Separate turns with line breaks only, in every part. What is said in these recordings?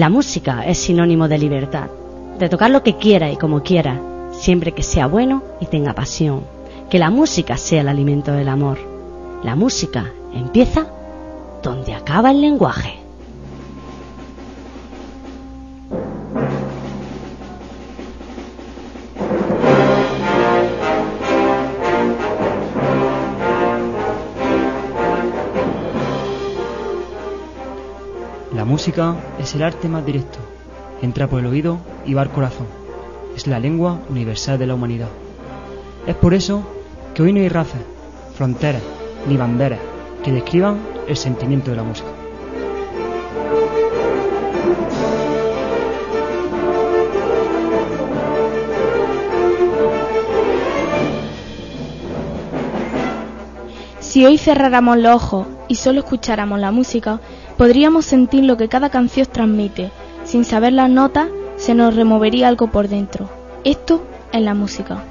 La música es sinónimo de libertad, de tocar lo que quiera y como quiera, siempre que sea bueno y tenga pasión. Que la música sea el alimento del amor. La música empieza donde acaba el lenguaje.
Música es el arte más directo. Entra por el oído y va al corazón. Es la lengua universal de la humanidad. Es por eso que hoy no hay razas, fronteras ni banderas que describan el sentimiento de la música.
Si hoy cerráramos los ojos y solo escucháramos la música, podríamos sentir lo que cada canción transmite. Sin saber las notas, se nos removería algo por dentro. Esto es la música.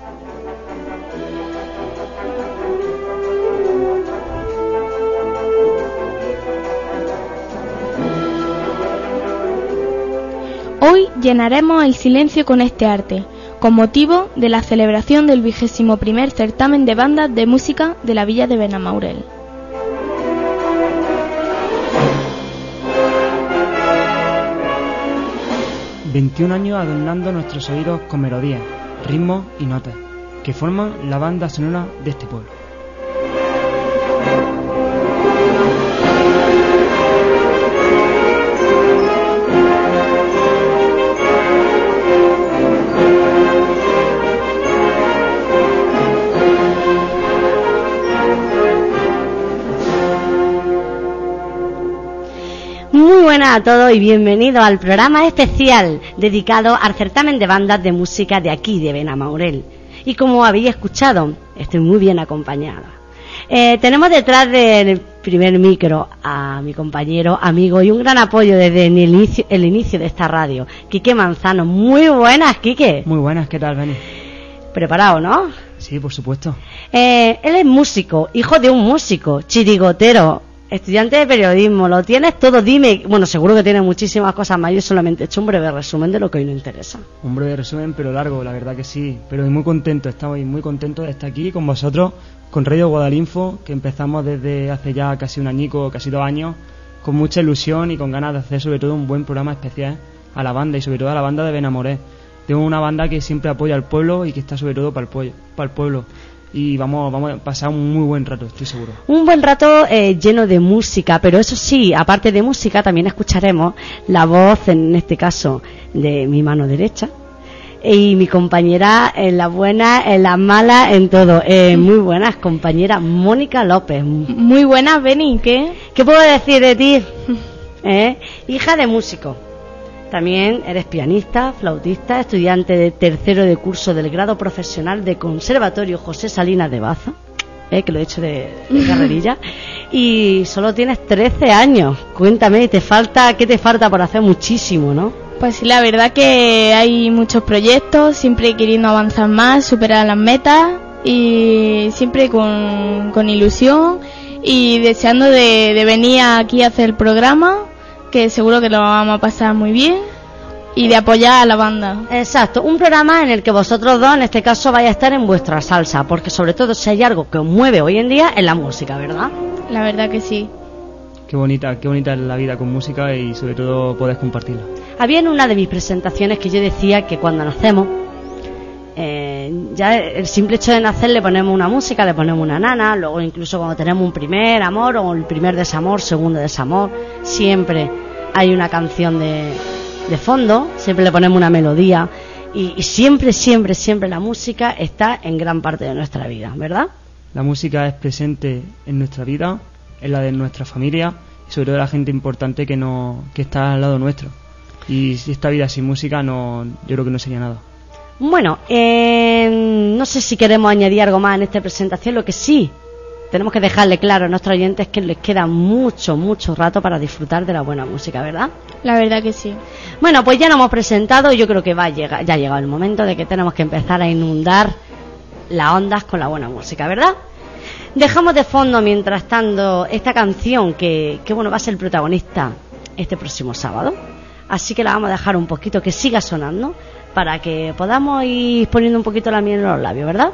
Hoy llenaremos el silencio con este arte, con motivo de la celebración del vigésimo primer certamen de bandas de música de la villa de Benamaurel.
...21 años adornando nuestros oídos con melodías, ritmos y notas... ...que forman la banda sonora de este pueblo.
Buenas a todos y bienvenidos al programa especial dedicado al certamen de bandas de música de aquí, de Benamaurel. Y como habéis escuchado, estoy muy bien acompañada. Eh, tenemos detrás del primer micro a mi compañero, amigo y un gran apoyo desde el inicio, el inicio de esta radio, Quique Manzano. Muy buenas, Quique.
Muy buenas, ¿qué tal, Beni?
Preparado, ¿no?
Sí, por supuesto.
Eh, él es músico, hijo de un músico, chirigotero, estudiante de periodismo, lo tienes todo, dime, bueno, seguro que tienes muchísimas cosas más, yo solamente he hecho un breve resumen de lo que hoy nos interesa.
Un breve resumen, pero largo, la verdad que sí. Pero muy contento, estamos muy contentos de estar aquí con vosotros, con Radio Guadalinfo, que empezamos desde hace ya casi un añico, casi dos años, con mucha ilusión y con ganas de hacer sobre todo un buen programa especial a la banda y sobre todo a la banda de Benamoré. Tengo una banda que siempre apoya al pueblo y que está sobre todo para el, para el pueblo y vamos, vamos a pasar un muy buen rato, estoy seguro.
Un buen rato eh, lleno de música, pero eso sí, aparte de música, también escucharemos la voz, en este caso, de mi mano derecha. Y mi compañera en las buenas, en las malas, en todo. Eh, muy buenas, compañera Mónica López.
Muy buenas, Beni, ¿qué?
¿Qué puedo decir de ti? ¿Eh? Hija de músico. También eres pianista, flautista, estudiante de tercero de curso del grado profesional de Conservatorio José Salinas de Baza, eh, que lo he hecho de, de carrerilla, y solo tienes 13 años. Cuéntame, ¿te falta, ¿qué te falta por hacer muchísimo, no?
Pues sí, la verdad que hay muchos proyectos, siempre queriendo avanzar más, superar las metas y siempre con, con ilusión y deseando de, de venir aquí a hacer el programa que seguro que lo vamos a pasar muy bien y de apoyar a la banda.
Exacto, un programa en el que vosotros dos, en este caso, vais a estar en vuestra salsa, porque sobre todo si hay algo que os mueve hoy en día es la música, ¿verdad?
La verdad que sí.
Qué bonita, qué bonita es la vida con música y sobre todo podés compartirla.
Había en una de mis presentaciones que yo decía que cuando nacemos, eh, ya el simple hecho de nacer le ponemos una música, le ponemos una nana, luego incluso cuando tenemos un primer amor o el primer desamor, segundo desamor, siempre hay una canción de, de fondo, siempre le ponemos una melodía y, siempre, siempre, siempre la música está en gran parte de nuestra vida, ¿verdad?
La música es presente en nuestra vida, en la de nuestra familia sobre todo la gente importante que, no, que está al lado nuestro. Y esta vida sin música no, yo creo que no sería nada.
Bueno, eh, no sé si queremos añadir algo más en esta presentación. Lo que sí tenemos que dejarle claro a nuestros oyentes que les queda mucho, mucho rato para disfrutar de la buena música, ¿verdad?
La verdad que sí.
Bueno, pues ya nos hemos presentado y yo creo que va a llegar, ya ha llegado el momento de que tenemos que empezar a inundar las ondas con la buena música, ¿verdad? Dejamos de fondo, mientras tanto, esta canción que, que bueno, va a ser el protagonista este próximo sábado así que la vamos a dejar un poquito que siga sonando para que podamos ir poniendo un poquito la miel en los labios, ¿verdad?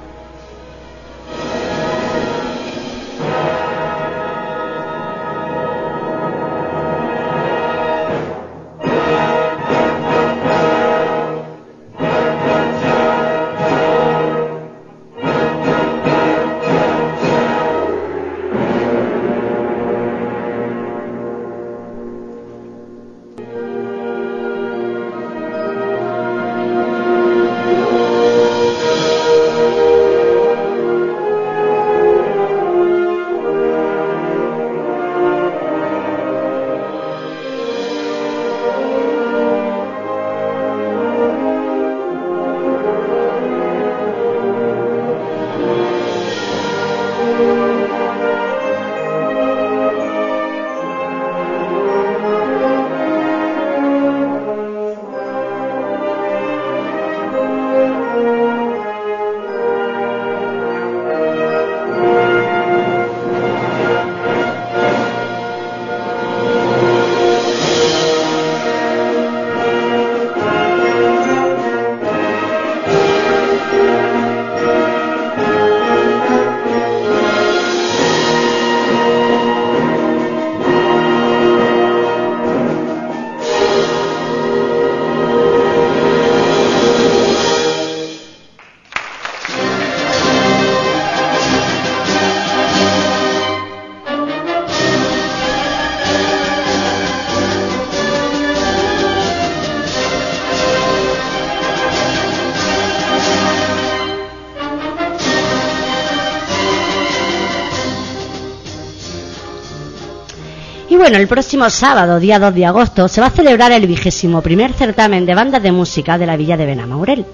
Bueno, el próximo sábado, día 2 de agosto, se va a celebrar el vigésimo primer certamen de bandas de música de la villa de Benamaurel.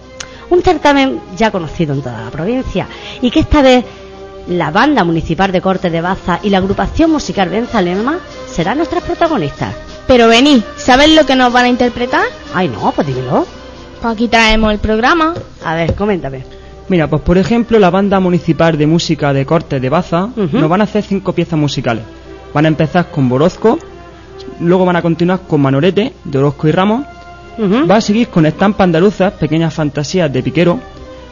Un certamen ya conocido en toda la provincia y que esta vez la banda municipal de Corte de Baza y la agrupación musical Benzalema serán nuestras protagonistas.
Pero vení, ¿sabes lo que nos van a interpretar?
Ay, no, pues dímelo.
Pues aquí traemos el programa.
A ver, coméntame.
Mira, pues por ejemplo, la banda municipal de música de Corte de Baza
Ujú.
nos van a hacer cinco piezas musicales. Van a empezar con Borozco, luego van a continuar con Manorete, de Orozco y Ramos, va a seguir con estampas andaluzas, pequeñas fantasías de Piquero,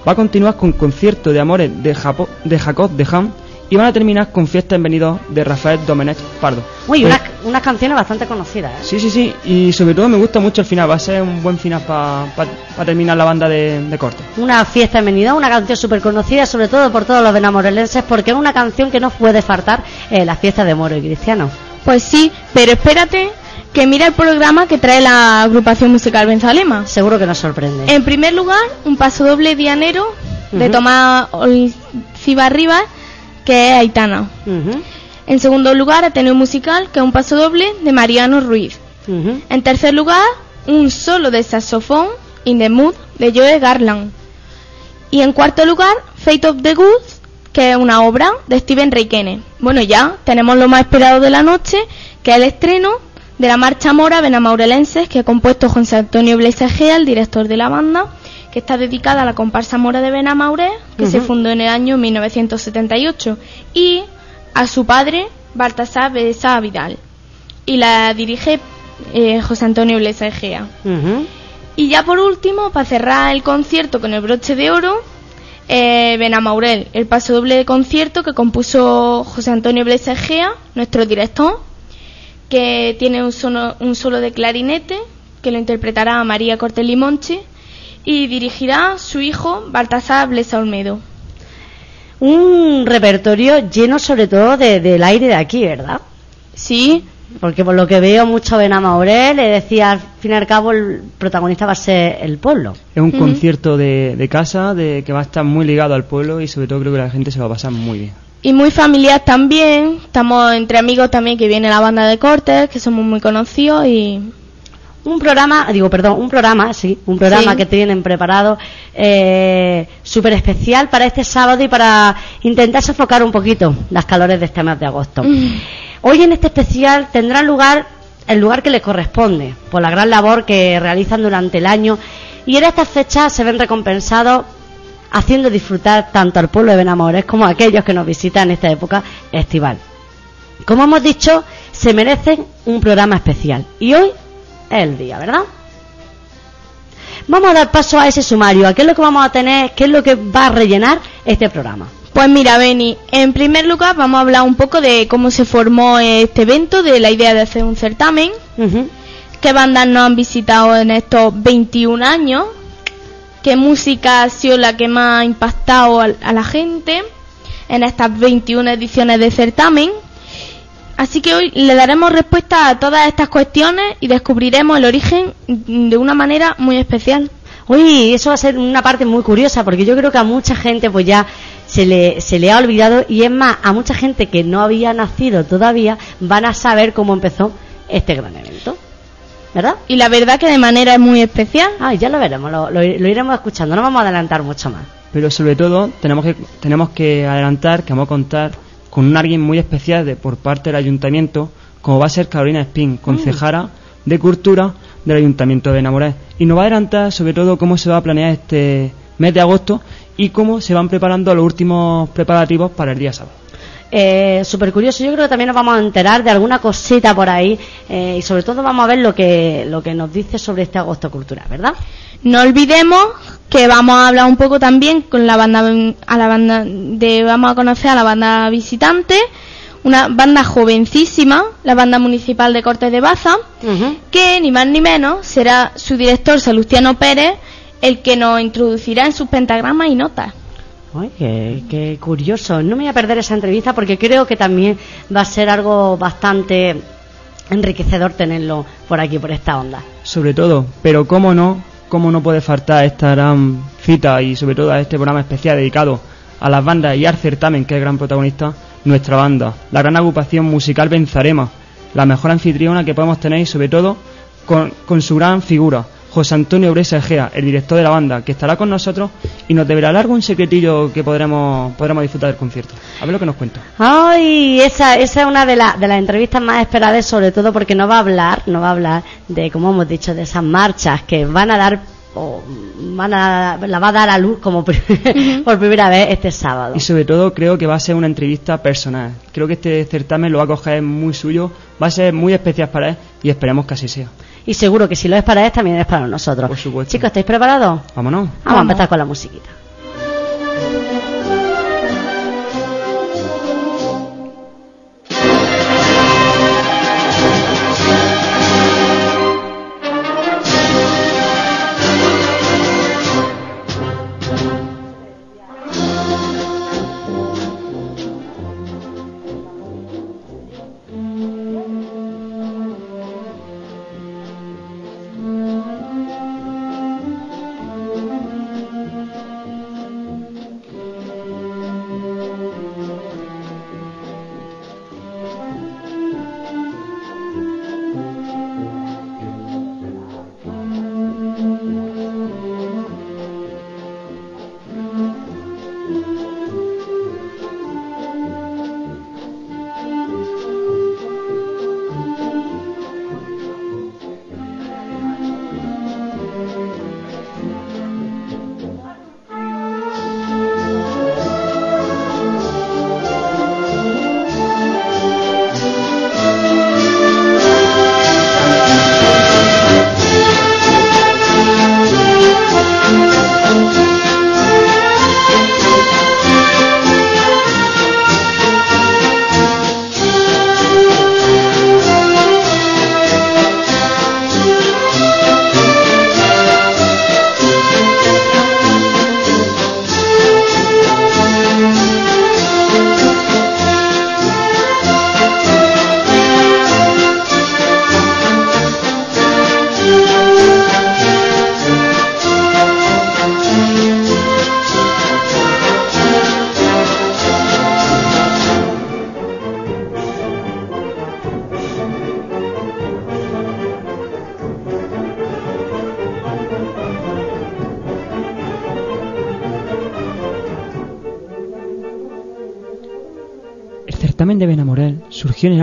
va a continuar con concierto de amores de, Japo- de Jacob de Ham y van a terminar con fiesta en venido de Rafael Domenech Pardo.
Uy,
Pues-
unas, unas canciones bastante conocidas, ¿eh?
Sí, sí, sí, y sobre todo me gusta mucho el final, va a ser un buen final para terminar la banda de, de corte.
Una fiesta en Benidorm, una canción súper conocida, sobre todo por todos los benamorelenses, porque es una canción que no puede faltar en las fiestas de Moro y Cristiano.
Pues sí, pero espérate que mira el programa que trae la agrupación musical Benzalema.
Seguro que nos sorprende.
En primer lugar, un paso doble dianero de
Ujú.
Tomás Cibarribas, que es Aitana. En segundo lugar, Ateneo Musical, que es un paso doble de Mariano Ruiz. En tercer lugar, un solo de saxofón, In the Mood, de Joe Garland. Y en cuarto lugar, Fate of the Goods, que es una obra de Steven Reikene. Bueno, ya tenemos lo más esperado de la noche, que es el estreno de la marcha mora Benamaurelenses, que ha compuesto José Antonio Blesegea, el director de la banda, que está dedicada a la comparsa mora de Benamaure, que se fundó en el año 1978, y a su padre, Baltasar Besa Vidal. Y la dirige eh, José Antonio Blesegea.
Ujú.
Y ya por último, para cerrar el concierto con el broche de oro, eh, Benamaurel, el paso doble de concierto que compuso José Antonio Blesegea, nuestro director, que tiene un, sono- un solo de clarinete, que lo interpretará María Cortés Limonchi, y dirigirá su hijo Baltasar Blesa Olmedo.
Un repertorio lleno sobre todo de- del aire de aquí, ¿verdad?
Sí,
Porque por lo que veo mucho Benamaurel, le decía al fin y al cabo el protagonista va a ser el pueblo.
Es un concierto de, de casa de que va a estar muy ligado al pueblo y sobre todo creo que la gente se va a pasar muy bien.
Y muy familiar también. Estamos entre amigos también que viene la banda de cortes, que somos muy conocidos y
Un programa, digo, perdón, un programa, sí, un programa
Sí.
que tienen preparado eh, súper especial para este sábado y para intentar sofocar un poquito las calores de este mes de agosto. Hoy en este especial tendrá lugar el lugar que les corresponde por la gran labor que realizan durante el año y en estas fechas se ven recompensados haciendo disfrutar tanto al pueblo de Benamores como a aquellos que nos visitan en esta época estival. Como hemos dicho, se merecen un programa especial y hoy es el día, ¿verdad? Vamos a dar paso a ese sumario, a qué es lo que vamos a tener, qué es lo que va a rellenar este programa.
Pues mira, Beni, en primer lugar vamos a hablar un poco de cómo se formó este evento, de la idea de hacer un certamen,
Ujú.
qué bandas nos han visitado en estos 21 años, qué música ha sido la que más ha impactado a, la gente en estas 21 ediciones de certamen. Así que hoy le daremos respuesta a todas estas cuestiones y descubriremos el origen de una manera muy especial.
Uy, eso va a ser una parte muy curiosa porque yo creo que a mucha gente pues ya se le, se le ha olvidado y es más, a mucha gente que no había nacido todavía van a saber cómo empezó este gran evento. ¿Verdad?
Y la verdad que de manera muy especial.
Ah, ya lo veremos, lo, lo- lo iremos escuchando, no vamos a adelantar mucho más.
Pero sobre todo tenemos que, tenemos que adelantar que vamos a contar con un alguien muy especial de, por parte del ayuntamiento, como va a ser Carolina Espín, concejara de Cultura del Ayuntamiento de Namorés. Y nos va a adelantar sobre todo cómo se va a planear este mes de agosto y cómo se van preparando los últimos preparativos para el día sábado.
Eh, Súper curioso, yo creo que también nos vamos a enterar de alguna cosita por ahí eh, y sobre todo vamos a ver lo que, lo que nos dice sobre este agosto cultural, ¿verdad?
No olvidemos que vamos a hablar un poco también con la banda a la banda de vamos a conocer a la banda visitante, una banda jovencísima, la banda municipal de Cortes de Baza, que ni más ni menos será su director Salustiano Pérez el que nos introducirá en sus pentagramas y notas.
Ay, qué, qué curioso. No me voy a perder esa entrevista porque creo que también va a ser algo bastante enriquecedor tenerlo por aquí, por esta onda.
Sobre todo, pero cómo no, cómo no puede faltar esta gran cita y sobre todo a este programa especial dedicado a las bandas y al certamen, que es el gran protagonista, nuestra banda, la gran agrupación musical Benzarema, la mejor anfitriona que podemos tener y sobre todo con, con su gran figura, José Antonio Bresa Egea, el director de la banda, que estará con nosotros y nos deberá algún secretillo que podremos, podremos disfrutar del concierto. A ver lo que nos cuenta.
Ay, esa, esa es una de, la- de las entrevistas más esperadas, sobre todo porque no va a hablar, no va a hablar de, como hemos dicho, de esas marchas que van a dar, o van a, la va a dar a luz como pri- por primera vez este sábado.
Y sobre todo creo que va a ser una entrevista personal. Creo que este certamen lo va a coger muy suyo, va a ser muy especial para él y esperemos que así sea.
Y seguro que si lo es para él, también es para nosotros.
Por supuesto.
Chicos, ¿estáis preparados?
Vámonos.
Vamos, a empezar con la musiquita.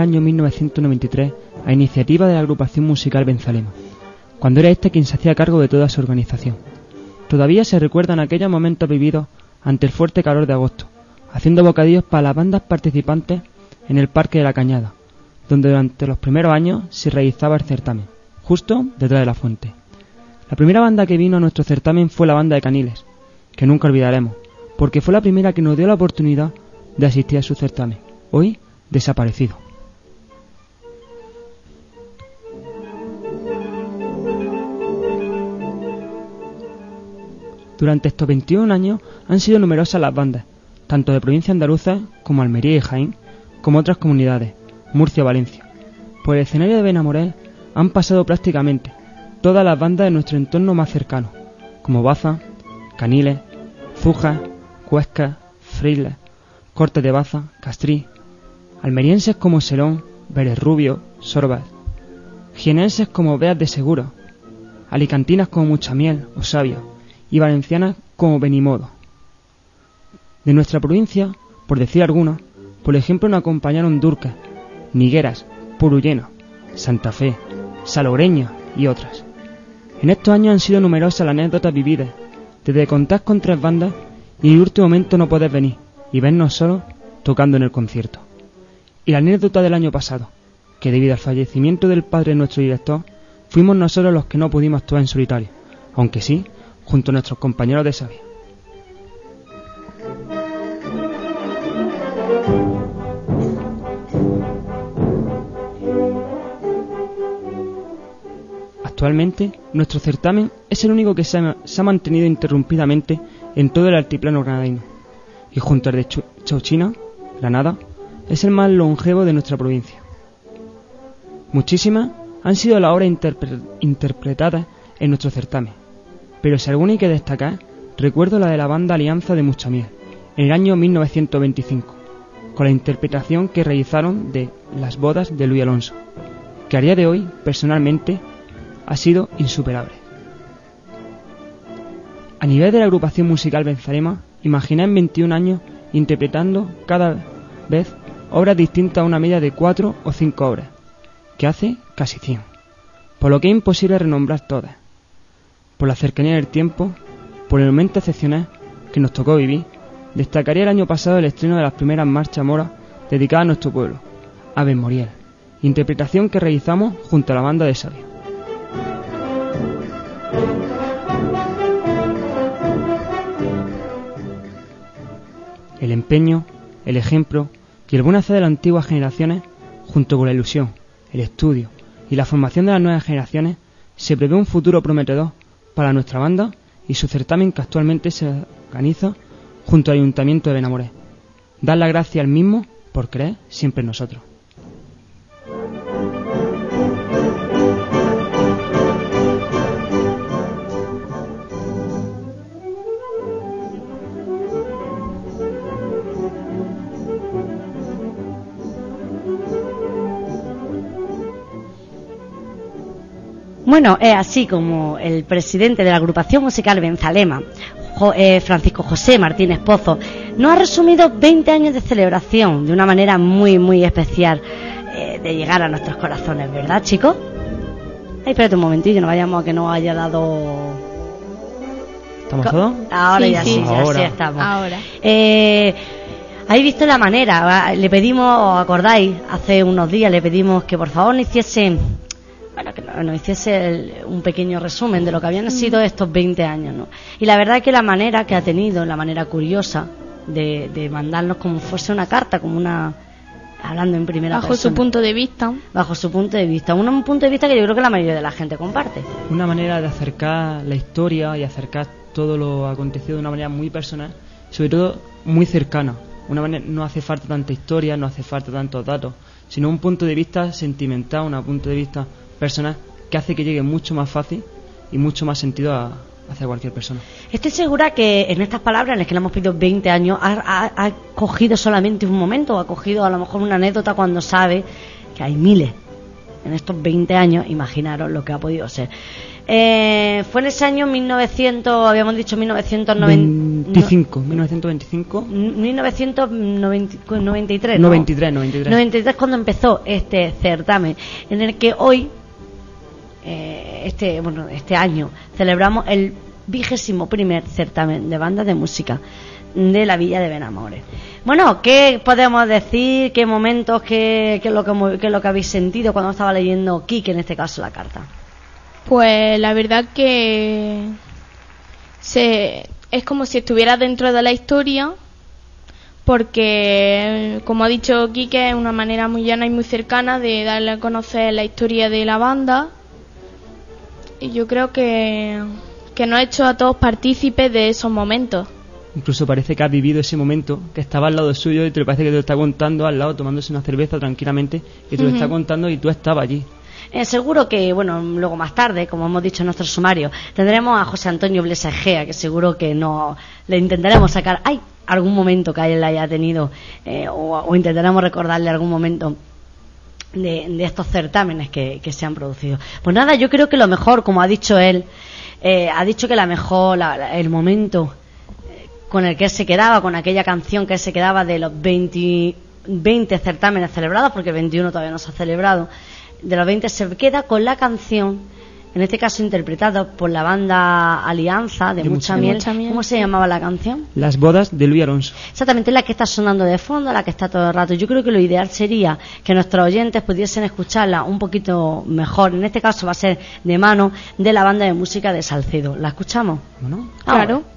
Año 1993 a iniciativa de la agrupación musical Benzalema, cuando era este quien se hacía cargo de toda su organización. Todavía se recuerdan aquellos momentos vividos ante el fuerte calor de agosto, haciendo bocadillos para las bandas participantes en el Parque de la Cañada, donde durante los primeros años se realizaba el certamen, justo detrás de la fuente. La primera banda que vino a nuestro certamen fue la banda de Caniles, que nunca olvidaremos, porque fue la primera que nos dio la oportunidad de asistir a su certamen, hoy desaparecido. Durante estos 21 años han sido numerosas las bandas, tanto de provincia andaluza como Almería y Jaén, como otras comunidades, Murcia o Valencia. Por el escenario de Benamorel han pasado prácticamente todas las bandas de nuestro entorno más cercano, como Baza, Caniles, Zuja, Cuesca, Friles, Cortes de Baza, Castrí, almerienses como Serón, Vélez Rubio, Sorbas, jienenses como Beas de Seguro, alicantinas como Muchamiel o Sabio, y valencianas como Benimodo. De nuestra provincia, por decir algunos, por ejemplo nos acompañaron Durca, Nigueras, Purulleno, Santa Fe, Salogreña y otras. En estos años han sido numerosas las anécdotas vividas, desde contar con tres bandas y en el último momento no poder venir y vernos solo tocando en el concierto. Y la anécdota del año pasado, que debido al fallecimiento del padre de nuestro director, fuimos nosotros los que no pudimos actuar en solitario, aunque sí junto a nuestros compañeros de Sabia. Actualmente, nuestro certamen es el único que se ha, mantenido interrumpidamente en todo el altiplano granadino, y junto al de Chauchina, Granada, es el más longevo de nuestra provincia. Muchísimas han sido las obras interpretadas en nuestro certamen, pero si alguna hay que destacar, recuerdo la de la banda Alianza de Muchamiel, en el año 1925, con la interpretación que realizaron de Las bodas de Luis Alonso, que a día de hoy, personalmente, ha sido insuperable. A nivel de la agrupación musical Benzarema, imaginé en 21 años interpretando cada vez obras distintas a una media de 4 o 5 obras, que hace casi 100, por lo que es imposible renombrar todas por la cercanía del tiempo, por el momento excepcional que nos tocó vivir, destacaría el año pasado el estreno de las primeras marchas moras dedicadas a nuestro pueblo, Ave Moriel, interpretación que realizamos junto a la banda de Sabio. El empeño, el ejemplo y el buen hacer de las antiguas generaciones, junto con la ilusión, el estudio y la formación de las nuevas generaciones, se prevé un futuro prometedor para nuestra banda y su certamen que actualmente se organiza junto al Ayuntamiento de Benamoré. Dar la gracia al mismo por creer siempre en nosotros.
Bueno, es así como el presidente de la agrupación musical Benzalema, eh, Francisco José Martínez Pozo, nos ha resumido 20 años de celebración de una manera muy, muy especial eh, de llegar a nuestros corazones, ¿verdad, chicos? Ay, espérate un momentillo, no vayamos a que no haya dado...
¿Estamos todos?
Ahora ya sí, ya sí estamos. Ahora. Eh, ¿Habéis visto la manera? Le pedimos, acordáis? Hace unos días le pedimos que por favor no hiciesen nos hiciese un pequeño resumen de lo que habían sido estos 20 años, ¿no? Y la verdad es que la manera que ha tenido, la manera curiosa de, mandarnos como fuese una carta, como una hablando en primera
bajo su punto de vista.
Bajo su punto de vista. Un, punto de vista que yo creo que la mayoría de la gente comparte.
Una manera de acercar la historia y acercar todo lo acontecido de una manera muy personal sobre todo muy cercana. Una manera no hace falta tanta historia no hace falta tantos datos sino un punto de vista sentimental un punto de vista personas que hace que llegue mucho más fácil y mucho más sentido a, hacia cualquier persona.
Estoy segura que en estas palabras, en las que le hemos pedido 20 años, ha, cogido solamente un momento, ha cogido a lo mejor una anécdota cuando sabe que hay miles. En estos 20 años, imaginaros lo que ha podido ser. Eh, fue en ese año 1900, habíamos dicho 1995,
1925.
1993.
93, 93.
93 cuando empezó este certamen, en el que hoy eh, este, bueno, este año celebramos el vigésimo primer certamen de bandas de música de la villa de Benamores. Bueno, ¿qué podemos decir? ¿Qué momentos? ¿Qué, qué, es lo que, qué es lo que habéis sentido cuando estaba leyendo Kike, en este caso, la carta?
Pues la verdad que se, es como si estuviera dentro de la historia, porque, como ha dicho Quique, es una manera muy llana y muy cercana de darle a conocer la historia de la banda. Y yo creo que, que nos ha hecho a todos partícipes de esos momentos.
Incluso parece que has vivido ese momento, que estaba al lado suyo y te parece que te lo está contando al lado, tomándose una cerveza tranquilamente, y te lo está contando y tú estabas allí.
Eh, seguro que, bueno, luego más tarde, como hemos dicho en nuestro sumario, tendremos a José Antonio Blesa Egea, que seguro que no le intentaremos sacar hay algún momento que él haya tenido, eh, o, intentaremos recordarle algún momento de, estos certámenes que, se han producido. Pues nada, yo creo que lo mejor, como ha dicho él, eh, ha dicho que la mejor, el momento con el que él se quedaba, con aquella canción que él se quedaba de los 20, 20 certámenes celebrados, porque 21 todavía no se ha celebrado, de los 20 se queda con la canción, en este caso interpretada por la banda Alianza de, Mucha, miel. ¿Cómo se llamaba la canción?
Las bodas de Luis Alonso.
Exactamente, la que está sonando de fondo, la que está todo el rato. Yo creo que lo ideal sería que nuestros oyentes pudiesen escucharla un poquito mejor. En este caso va a ser de mano de la banda de música de Salcedo. ¿La escuchamos?
Bueno,
claro.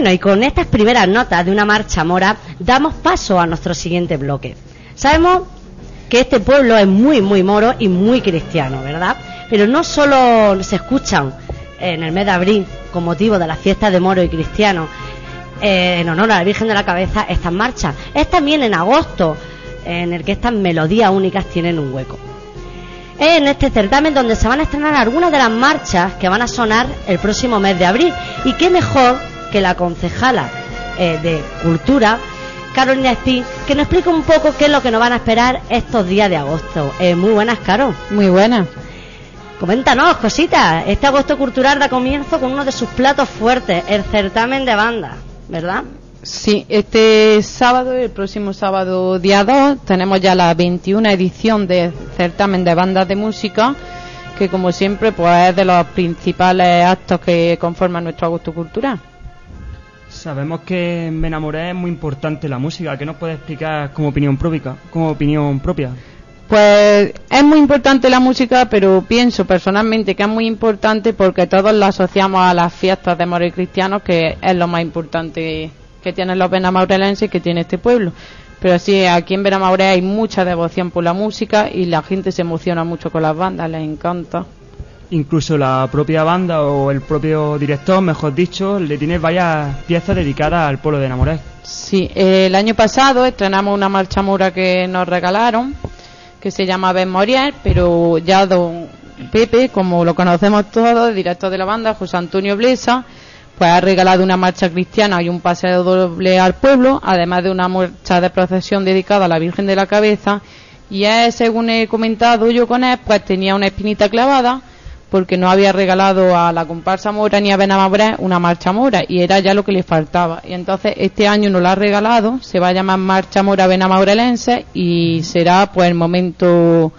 Bueno, y con estas primeras notas de una marcha mora, damos paso a nuestro siguiente bloque. Sabemos que este pueblo es muy, muy moro y muy cristiano, ¿verdad? Pero no solo se escuchan en el mes de abril, con motivo de las fiestas de moro y cristiano, eh, en honor a la Virgen de la Cabeza, estas marchas. Es también en agosto, en el que estas melodías únicas tienen un hueco. Es en este certamen donde se van a estrenar algunas de las marchas que van a sonar el próximo mes de abril. Y qué mejor que la concejala eh, de Cultura, Carolina Espín, que nos explique un poco qué es lo que nos van a esperar estos días de agosto. Eh, muy buenas, Caro.
Muy buenas.
Coméntanos, cositas. Este agosto cultural da comienzo con uno de sus platos fuertes, el certamen de banda, ¿verdad?
Sí, este sábado, el próximo sábado día 2, tenemos ya la 21 edición del certamen de bandas de música, que como siempre pues es de los principales actos que conforman nuestro agosto cultural.
Sabemos que en Benamoré es muy importante la música. ¿Qué nos puede explicar como opinión propia? Como opinión propia?
Pues es muy importante la música, pero pienso personalmente que es muy importante porque todos la asociamos a las fiestas de amores cristianos, que es lo más importante que tienen los benamaurelenses y que tiene este pueblo. Pero sí, aquí en Benamaure hay mucha devoción por la música y la gente se emociona mucho con las bandas, les encanta.
Incluso la propia banda o el propio director, mejor dicho, le tiene varias piezas dedicadas al pueblo de Namoré.
Sí, el año pasado estrenamos una marcha mora que nos regalaron, que se llama Ben Morier, pero ya don Pepe, como lo conocemos todos, el director de la banda, José Antonio Blesa, pues ha regalado una marcha cristiana y un paseo doble al pueblo, además de una marcha de procesión dedicada a la Virgen de la Cabeza. Y es, según he comentado yo con él, pues tenía una espinita clavada porque no había regalado a la comparsa mora ni a Benamabré una marcha mora y era ya lo que le faltaba. Y entonces este año nos la ha regalado, se va a llamar Marcha Mora Benamaurelense y será pues el momento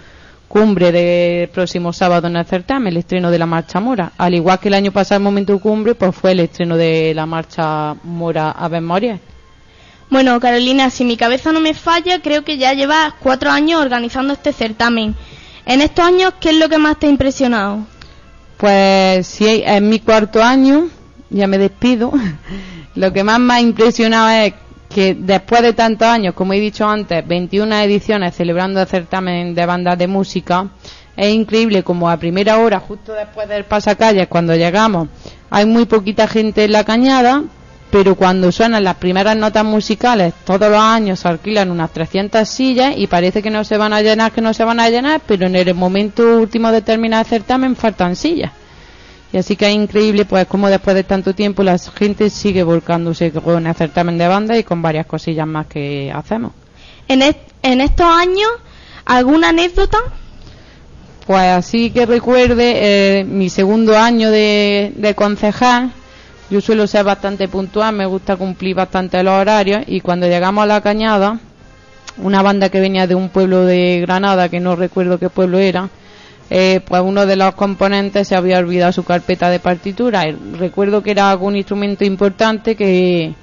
cumbre del próximo sábado en el certamen, el estreno de la Marcha Mora. Al igual que el año pasado, el momento cumbre, pues fue el estreno de la Marcha Mora a Memoria.
Bueno, Carolina, si mi cabeza no me falla, creo que ya llevas cuatro años organizando este certamen. En estos años, ¿qué es lo que más te ha impresionado?
Pues sí, es mi cuarto año, ya me despido. lo que más me ha impresionado es que después de tantos años, como he dicho antes, 21 ediciones celebrando el certamen de bandas de música, es increíble como a primera hora, justo después del pasacalles, cuando llegamos, hay muy poquita gente en la cañada, pero cuando suenan las primeras notas musicales, todos los años se alquilan unas 300 sillas y parece que no se van a llenar, que no se van a llenar, pero en el momento último de terminar el certamen faltan sillas. Y así que es increíble, pues, como después de tanto tiempo la gente sigue volcándose con el certamen de banda y con varias cosillas más que hacemos.
En, en estos años, ¿alguna anécdota?
Pues así que recuerde eh, mi segundo año de, de concejal, yo suelo ser bastante puntual, me gusta cumplir bastante los horarios y cuando llegamos a la cañada, una banda que venía de un pueblo de Granada, que no recuerdo qué pueblo era, eh, pues uno de los componentes se había olvidado su carpeta de partitura. recuerdo que era algún instrumento importante que,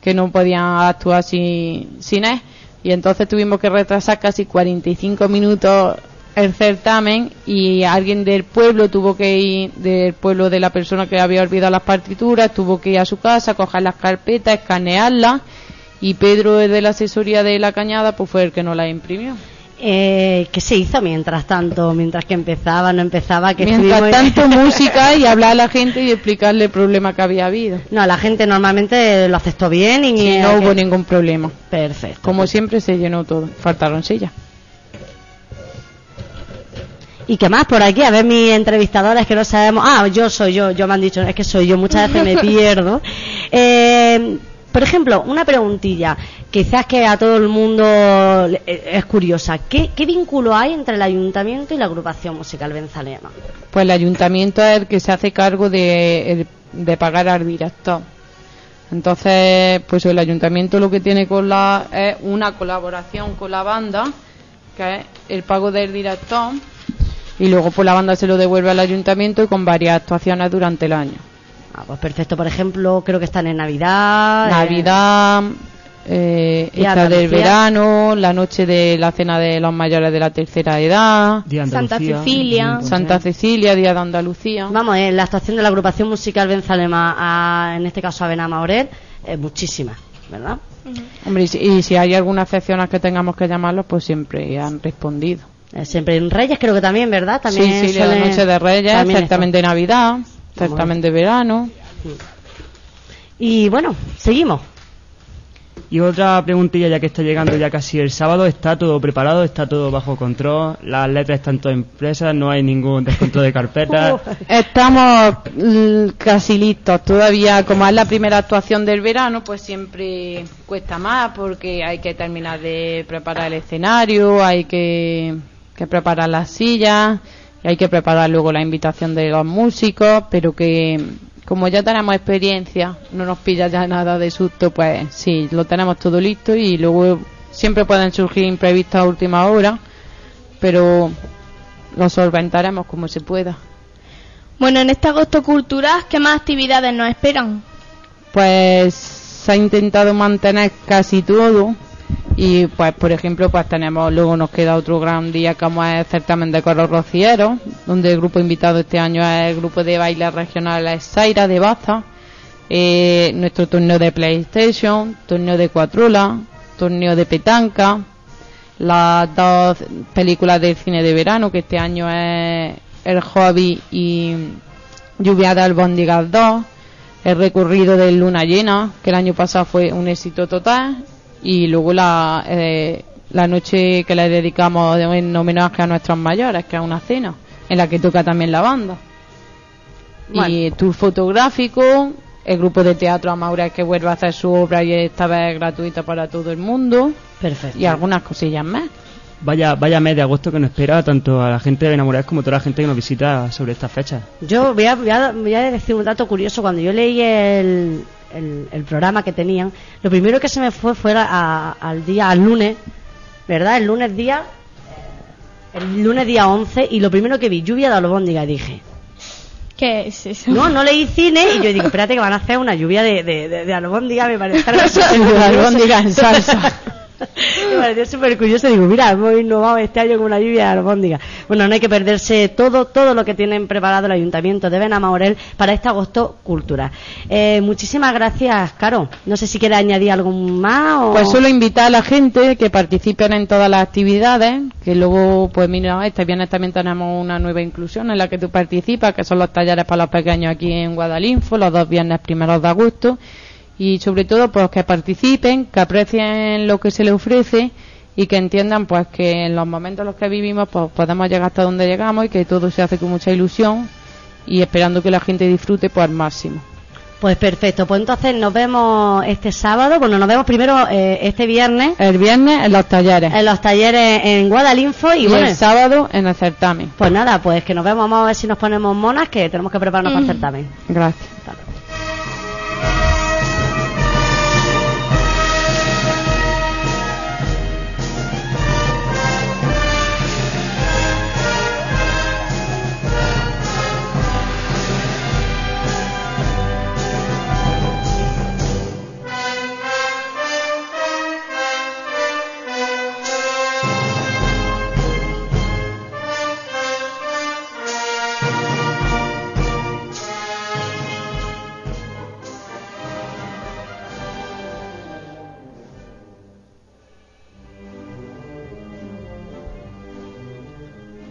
que no podían actuar sin, sin él. Y entonces tuvimos que retrasar casi 45 minutos el certamen y alguien del pueblo tuvo que ir, del pueblo de la persona que había olvidado las partituras, tuvo que ir a su casa, coger las carpetas, escanearlas y Pedro de la asesoría de la cañada pues fue el que nos las imprimió.
Eh, ¿Qué se hizo mientras tanto? Mientras que empezaba, no empezaba, que
Mientras tanto música y hablar a la gente y explicarle el problema que había habido.
No, la gente normalmente lo aceptó bien y
no hubo ningún problema.
Perfecto.
Como siempre se llenó todo, faltaron sillas.
¿Y qué más por aquí? A ver, mis entrevistadores que no sabemos. Ah, yo soy yo, yo me han dicho, es que soy yo, muchas veces me pierdo. Eh, por ejemplo, una preguntilla, quizás que a todo el mundo es curiosa. ¿Qué, vínculo hay entre el ayuntamiento y la agrupación musical benzalema?
Pues el ayuntamiento es el que se hace cargo de, pagar al director. Entonces, pues el ayuntamiento lo que tiene con la es una colaboración con la banda, que es el pago del director, y luego pues la banda se lo devuelve al ayuntamiento y con varias actuaciones durante el año.
Ah, pues perfecto. Por ejemplo, creo que están en Navidad.
Eh, Navidad, eh, esta del verano, la noche de la cena de los mayores de la tercera edad,
Santa Cecilia,
Santa Cecilia, Día de Andalucía.
Vamos, eh, la actuación de la agrupación musical Benzalema, en este caso a Benama es muchísima, ¿verdad?
Hombre, y si, hay algunas excepciones que tengamos que llamarlos, pues siempre han respondido.
Eh, siempre en Reyes creo que también, ¿verdad? También
sí, sí, la noche de Reyes, certamen de Navidad. Certamen de verano.
Y bueno, seguimos.
Y otra preguntilla, ya que está llegando ya casi el sábado, ¿está todo preparado? ¿Está todo bajo control? ¿Las letras están todas impresas? ¿No hay ningún descontrol de carpeta?
Estamos mm, casi listos. Todavía, como es la primera actuación del verano, pues siempre cuesta más porque hay que terminar de preparar el escenario, hay que, que preparar las sillas y hay que preparar luego la invitación de los músicos, pero que como ya tenemos experiencia, no nos pilla ya nada de susto, pues sí, lo tenemos todo listo y luego siempre pueden surgir imprevistos a última hora, pero lo solventaremos como se pueda.
Bueno, en este agosto cultural, ¿qué más actividades nos esperan?
Pues se ha intentado mantener casi todo Y pues, por ejemplo, pues tenemos, luego nos queda otro gran día como es el certamen de coros rocieros, donde el grupo invitado este año es el grupo de baile regional Saira de Baza, eh, nuestro torneo de PlayStation, torneo de cuatrola, torneo de petanca, las dos películas del cine de verano, que este año es El Hobby y Lluvia de Albóndigas 2, el recorrido de Luna Llena, que el año pasado fue un éxito total, y luego la, eh, la noche que le dedicamos en homenaje a nuestros mayores, que es una cena, en la que toca también la banda. Y tour fotográfico, el grupo de teatro Amaura que vuelve a hacer su obra y esta vez gratuita para todo el mundo.
Perfecto.
Y algunas cosillas más.
Vaya, vaya mes de agosto que nos espera tanto a la gente de Enamorades como a toda la gente que nos visita sobre estas fechas.
Yo voy a, voy a, voy a decir un dato curioso. Cuando yo leí el, el, el programa que tenían, lo primero que se me fue fue a- al día, al lunes, ¿verdad? El lunes día, el lunes día 11, y lo primero que vi, lluvia de albóndiga, y dije,
¿Qué es eso?
no, no leí cine, y yo digo, espérate que van a hacer una lluvia de, de, de, de albóndiga, me parece
de albóndiga en salsa.
Me pareció súper curioso. Digo, mira, hemos innovado este año con una lluvia de albóndiga. Bueno, no hay que perderse todo todo lo que tienen preparado el Ayuntamiento de Benamaurel para este agosto cultural. Eh, muchísimas gracias, Caro. No sé si quieres añadir algo más o...
Pues solo invitar a la gente que participen en todas las actividades, que luego, pues mira, este viernes también tenemos una nueva inclusión en la que tú participas, que son los talleres para los pequeños aquí en Guadalinfo, los dos viernes primeros de agosto, y sobre todo, pues que participen, que aprecien lo que se les ofrece y que entiendan, pues que en los momentos en los que vivimos, pues podemos llegar hasta donde llegamos y que todo se hace con mucha ilusión y esperando que la gente disfrute, pues al máximo.
Pues perfecto. Pues entonces nos vemos este sábado. Bueno, nos vemos primero eh, este viernes
El viernes en los talleres
en los talleres en Guadalinfo y,
y
bueno...
el sábado en el certamen.
Pues nada, pues que nos vemos, vamos a ver si nos ponemos monas, que tenemos que prepararnos para el certamen.
Gracias.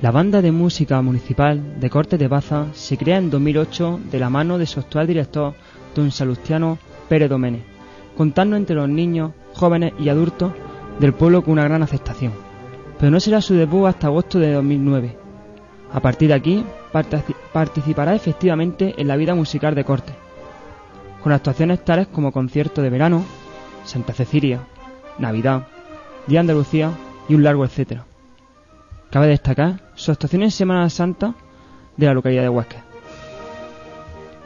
La banda de música municipal de Corte de Baza se crea en 2008 de la mano de su actual director, don Salustiano Pérez Doménez, contando entre los niños, jóvenes y adultos del pueblo con una gran aceptación. Pero no será su debut hasta agosto de 2009. A partir de aquí, partici- participará efectivamente en la vida musical de Corte, con actuaciones tales como concierto de verano, Santa Cecilia, Navidad, Día Andalucía y un largo etcétera. Cabe destacar su actuación en Semana Santa de la localidad de Huesca.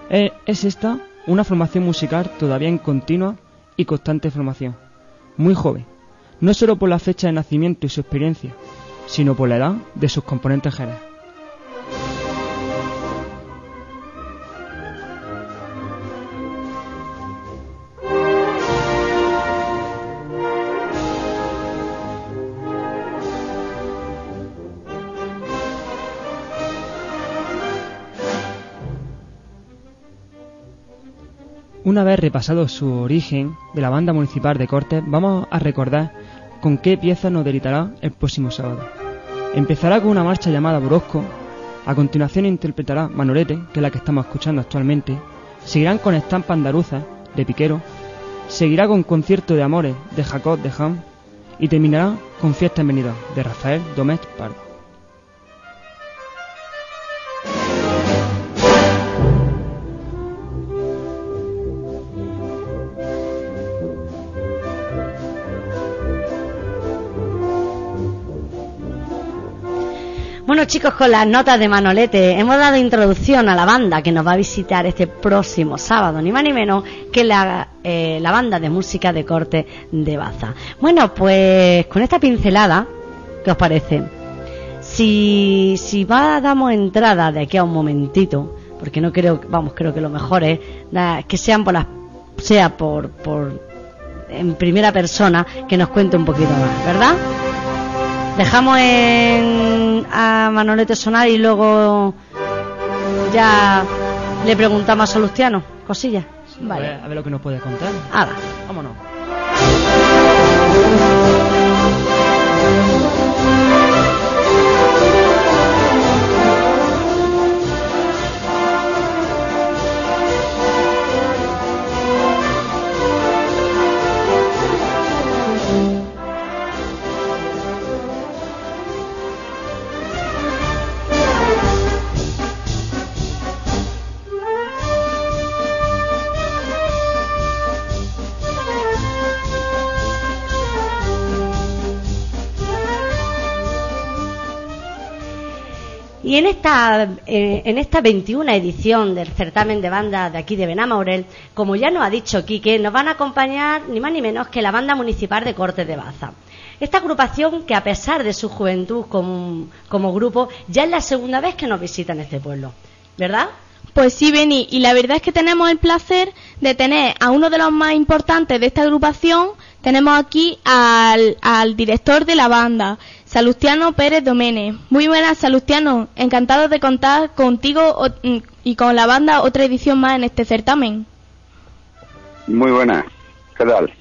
Eh, Es esta una formación musical todavía en continua y constante formación, muy joven, no solo por la fecha de nacimiento y su experiencia, sino por la edad de sus componentes generales. Una vez repasado su origen de la banda municipal de Cortes, vamos a recordar con qué pieza nos delitará el próximo sábado. Empezará con una marcha llamada Borosco, a continuación interpretará Manolete, que es la que estamos escuchando actualmente, seguirán con estampa andaluza de Piquero, seguirá con concierto de amores de Jacob de Ham y terminará con fiesta en venida de Rafael Domés Pardo.
Chicos, con las notas de Manolete hemos dado introducción a la banda que nos va a visitar este próximo sábado, ni más ni menos que la, eh, la banda de música de corte de Baza. Bueno, pues con esta pincelada, ¿qué os parece? Si, si va, damos entrada de aquí a un momentito, porque no creo, vamos, creo que lo mejor es que sean por las, sea por, por en primera persona que nos cuente un poquito más, ¿verdad? Dejamos en, a Manolete sonar y luego ya le preguntamos a Luciano cosillas.
vale. A ver, lo que nos puedes contar.
Ahora.
Vámonos.
En esta, eh, en esta 21 edición del certamen de banda de aquí de Benamaurel, como ya nos ha dicho Quique, nos van a acompañar ni más ni menos que la banda municipal de Cortes de Baza. Esta agrupación que a pesar de su juventud como, como grupo, ya es la segunda vez que nos visitan este pueblo, ¿verdad?
Pues sí, Beni, y la verdad es que tenemos el placer de tener a uno de los más importantes de esta agrupación. Tenemos aquí al, al director de la banda, Salustiano Pérez Domene. Muy buenas, Salustiano. Encantado de contar contigo mm, y con la banda otra edición más en este certamen.
Muy buenas. ¿Qué tal?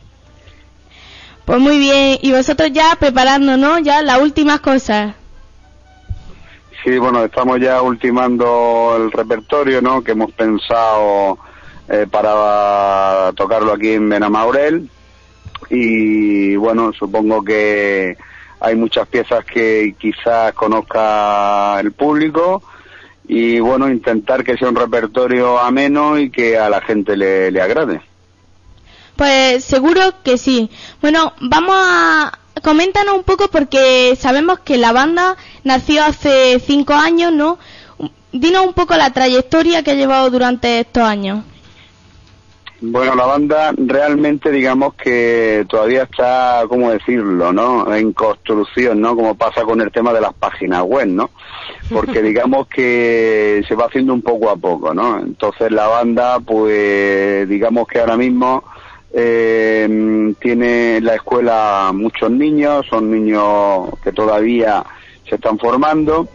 Pues muy bien. Y vosotros ya preparándonos ya las últimas cosas.
Sí, bueno, estamos ya ultimando el repertorio, ¿no? Que hemos pensado eh, para tocarlo aquí en Benamaurel. Y bueno, supongo que hay muchas piezas que quizás conozca el público y bueno, intentar que sea un repertorio ameno y que a la gente le, le agrade.
Pues seguro que sí. Bueno, vamos a... Coméntanos un poco porque sabemos que la banda nació hace cinco años, ¿no? Dinos un poco la trayectoria que ha llevado durante estos años.
Bueno, la banda realmente digamos que todavía está, ¿cómo decirlo?, ¿no? En construcción, ¿no? Como pasa con el tema de las páginas web, ¿no? Porque digamos que se va haciendo un poco a poco, ¿no? Entonces la banda, pues, digamos que ahora mismo eh, tiene en la escuela muchos niños, son niños que todavía se están formando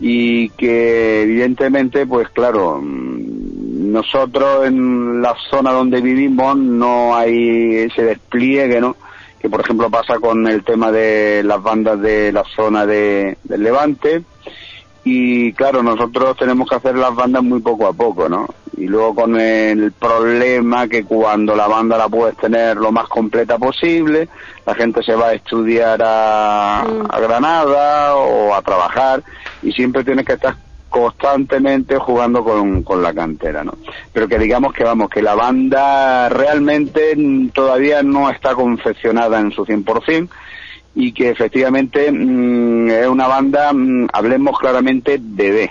y que evidentemente, pues claro, nosotros en la zona donde vivimos no hay ese despliegue, ¿no? Que por ejemplo pasa con el tema de las bandas de la zona de, del Levante. Y claro, nosotros tenemos que hacer las bandas muy poco a poco, ¿no? Y luego con el problema que cuando la banda la puedes tener lo más completa posible, la gente se va a estudiar a, mm. a Granada o a trabajar y siempre tienes que estar constantemente jugando con, con, la cantera, ¿no? Pero que digamos que vamos, que la banda realmente todavía no está confeccionada en su 100% y que efectivamente mm, es una banda, mm, hablemos claramente, bebé.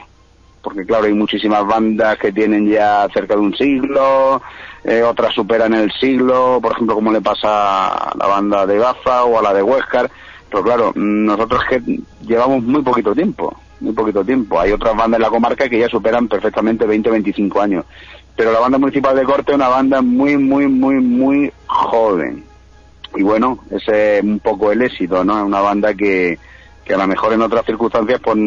Porque claro, hay muchísimas bandas que tienen ya cerca de un siglo, eh, otras superan el siglo, por ejemplo, como le pasa a la banda de Gaza o a la de Huescar. Pero claro, nosotros que llevamos muy poquito tiempo muy poquito tiempo. Hay otras bandas en la comarca que ya superan perfectamente 20 25 años. Pero la banda municipal de Corte es una banda muy, muy, muy, muy joven. Y bueno, ese es un poco el éxito, ¿no? Es una banda que, que a lo mejor en otras circunstancias, pues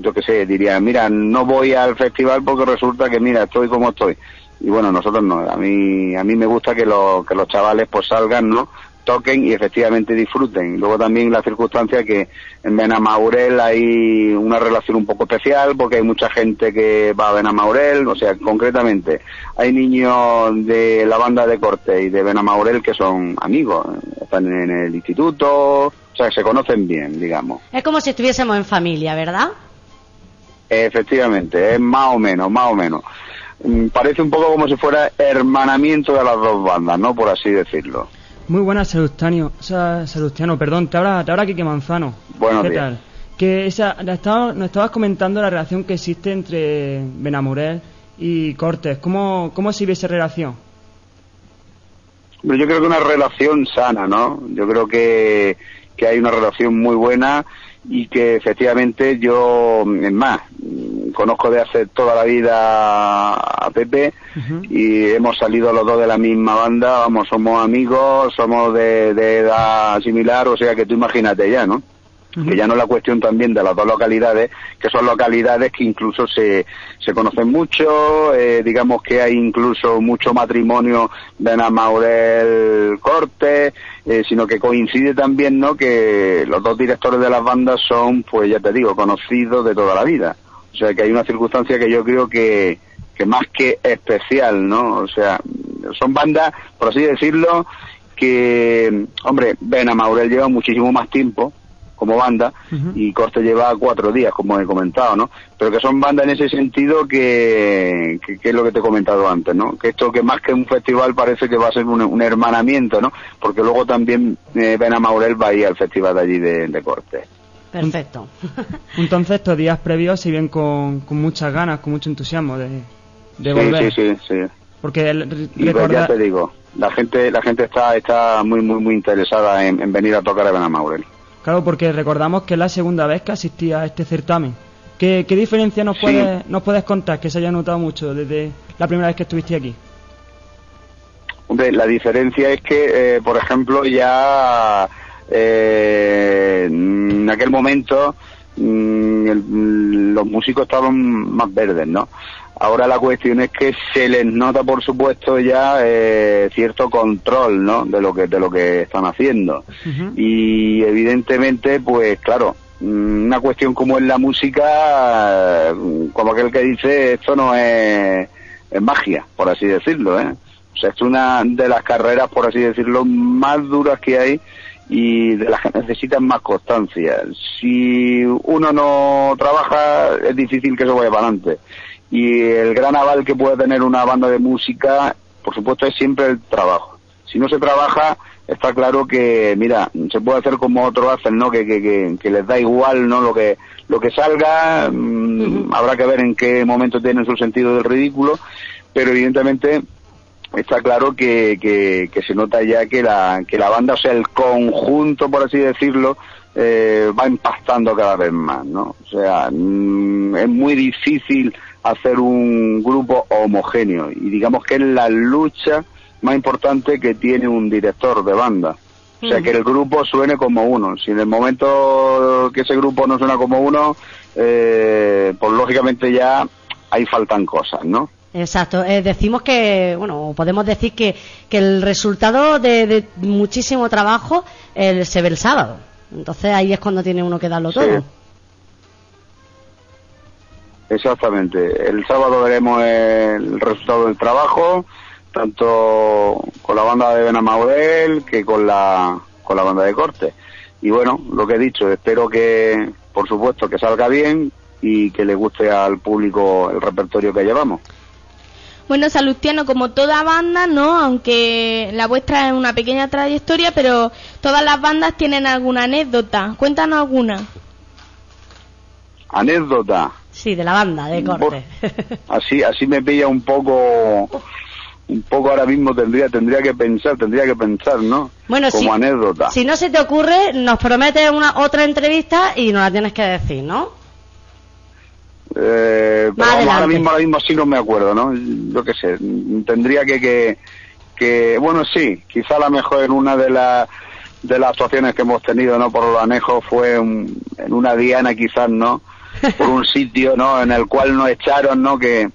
yo qué sé, diría, mira, no voy al festival porque resulta que, mira, estoy como estoy. Y bueno, nosotros no. A mí, a mí me gusta que, los que los chavales pues salgan, ¿no? toquen y efectivamente disfruten. Luego también la circunstancia que en Benamaurel hay una relación un poco especial porque hay mucha gente que va a Benamaurel, o sea, concretamente hay niños de la banda de corte y de Benamaurel que son amigos, están en el instituto, o sea, que se conocen bien, digamos.
Es como si estuviésemos en familia, ¿verdad?
Efectivamente, es más o menos, más o menos. Mm, parece un poco como si fuera hermanamiento de las dos bandas, ¿no? Por así decirlo.
Muy buenas, Salustiano. O sea, Salustiano, perdón, te habla, te habla Quique Manzano.
Buenos
¿Qué
días.
tal? Que esa, nos estabas comentando la relación que existe entre Benamorel y Cortes. ¿Cómo, cómo se ve esa relación?
Yo creo que una relación sana, ¿no? Yo creo que, que hay una relación muy buena y que efectivamente yo, es más, conozco de hace toda la vida a Pepe y hemos salido los dos de la misma banda, vamos, somos amigos, somos de, de edad similar, o sea que tú imagínate ya, ¿no? Que ya no es la cuestión también de las dos localidades, que son localidades que incluso se, se conocen mucho, eh, digamos que hay incluso mucho matrimonio de Ana Maurel Corte, eh, sino que coincide también, ¿no?, que los dos directores de las bandas son, pues ya te digo, conocidos de toda la vida. O sea que hay una circunstancia que yo creo que, que más que especial, ¿no? O sea, son bandas, por así decirlo, que, hombre, Ben Maurel lleva muchísimo más tiempo, como banda y Corte lleva cuatro días, como he comentado, ¿no? Pero que son bandas en ese sentido que, que, es lo que te he comentado antes, ¿no? Que esto que más que un festival parece que va a ser un, hermanamiento, ¿no? Porque luego también eh, Ben Maurel va a ir al festival de allí de, Corte.
Perfecto.
Entonces estos días previos se ven con, con muchas ganas, con mucho entusiasmo de, de volver.
Sí, sí, sí.
Porque
y pues ya te digo, la gente la gente está está muy muy muy interesada en, venir a tocar a Ben Maurel.
Claro, porque recordamos que es la segunda vez que asistía a este certamen. ¿Qué, diferencia nos, puedes, nos puedes contar que se haya notado mucho desde la primera vez que estuviste aquí?
Hombre, la diferencia es que, eh, por ejemplo, ya eh, en aquel momento mm, los músicos estaban más verdes, ¿no? Ahora la cuestión es que se les nota, por supuesto, ya eh, cierto control, ¿no? De lo que de lo que están haciendo y evidentemente, pues claro, mm, una cuestión como es la música, como aquel que dice esto no es, es magia, por así decirlo, ¿eh? O sea, es una de las carreras, por así decirlo, más duras que hay y de las que necesitan más constancia. Si uno no trabaja, es difícil que eso vaya para adelante y el gran aval que puede tener una banda de música, por supuesto, es siempre el trabajo. Si no se trabaja, está claro que, mira, se puede hacer como otros hacen, ¿no? Que, que, que, les da igual, ¿no? Lo que, lo que salga, mm, habrá que ver en qué momento tiene su sentido del ridículo, pero evidentemente está claro que, que, se nota ya que la, que la banda, o sea, el conjunto, por así decirlo, eh, va impactando cada vez más, ¿no? O sea, mm, es muy difícil hacer un grupo homogéneo y digamos que es la lucha más importante que tiene un director de banda. O sea, que el grupo suene como uno. Si en el momento que ese grupo no suena como uno, eh, pues lógicamente ya ahí faltan cosas, ¿no?
Exacto. Eh, decimos que, bueno, podemos decir que, que el resultado de, muchísimo trabajo eh, se ve el sábado. Entonces ahí es cuando tiene uno que darlo todo.
Exactamente. El sábado veremos el resultado del trabajo, tanto con la banda de Benamaurel que con la, con la banda de corte. Y bueno, lo que he dicho, espero que, por supuesto, que salga bien y que le guste al público el repertorio que llevamos.
Bueno, Salustiano, como toda banda, ¿no? Aunque la vuestra es una pequeña trayectoria, pero todas las bandas tienen alguna anécdota. Cuéntanos alguna.
Anécdota.
Sí, de la banda, de corte.
así, así me pilla un poco, un poco ahora mismo tendría, tendría que pensar, tendría que pensar, ¿no?
Bueno,
como anécdota.
Si no se te ocurre, nos prometes una otra entrevista y nos la tienes que decir, ¿no?
Eh, pero ahora mismo, ahora mismo sí no me acuerdo, ¿no? Yo qué sé, tendría que, que, que, bueno, sí, quizá la mejor en una de las de las actuaciones que hemos tenido, ¿no? Por los anejos fue en una diana, quizás, ¿no? Por un sitio ¿no? en el cual nos echaron, ¿no? que,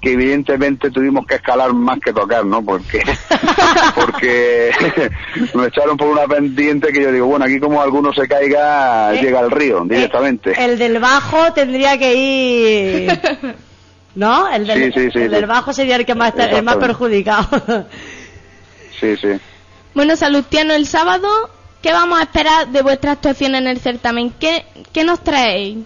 que evidentemente tuvimos que escalar más que tocar, ¿no? Porque, porque nos echaron por una pendiente que yo digo, bueno, aquí como alguno se caiga, eh, llega al río eh, directamente.
el del bajo tendría que ir, ¿no? El del, el del bajo sería el que más, el más perjudicado.
sí, sí.
Bueno, Salustiano, el sábado, ¿qué vamos a esperar de vuestra actuación en el certamen? ¿Qué, qué nos traéis?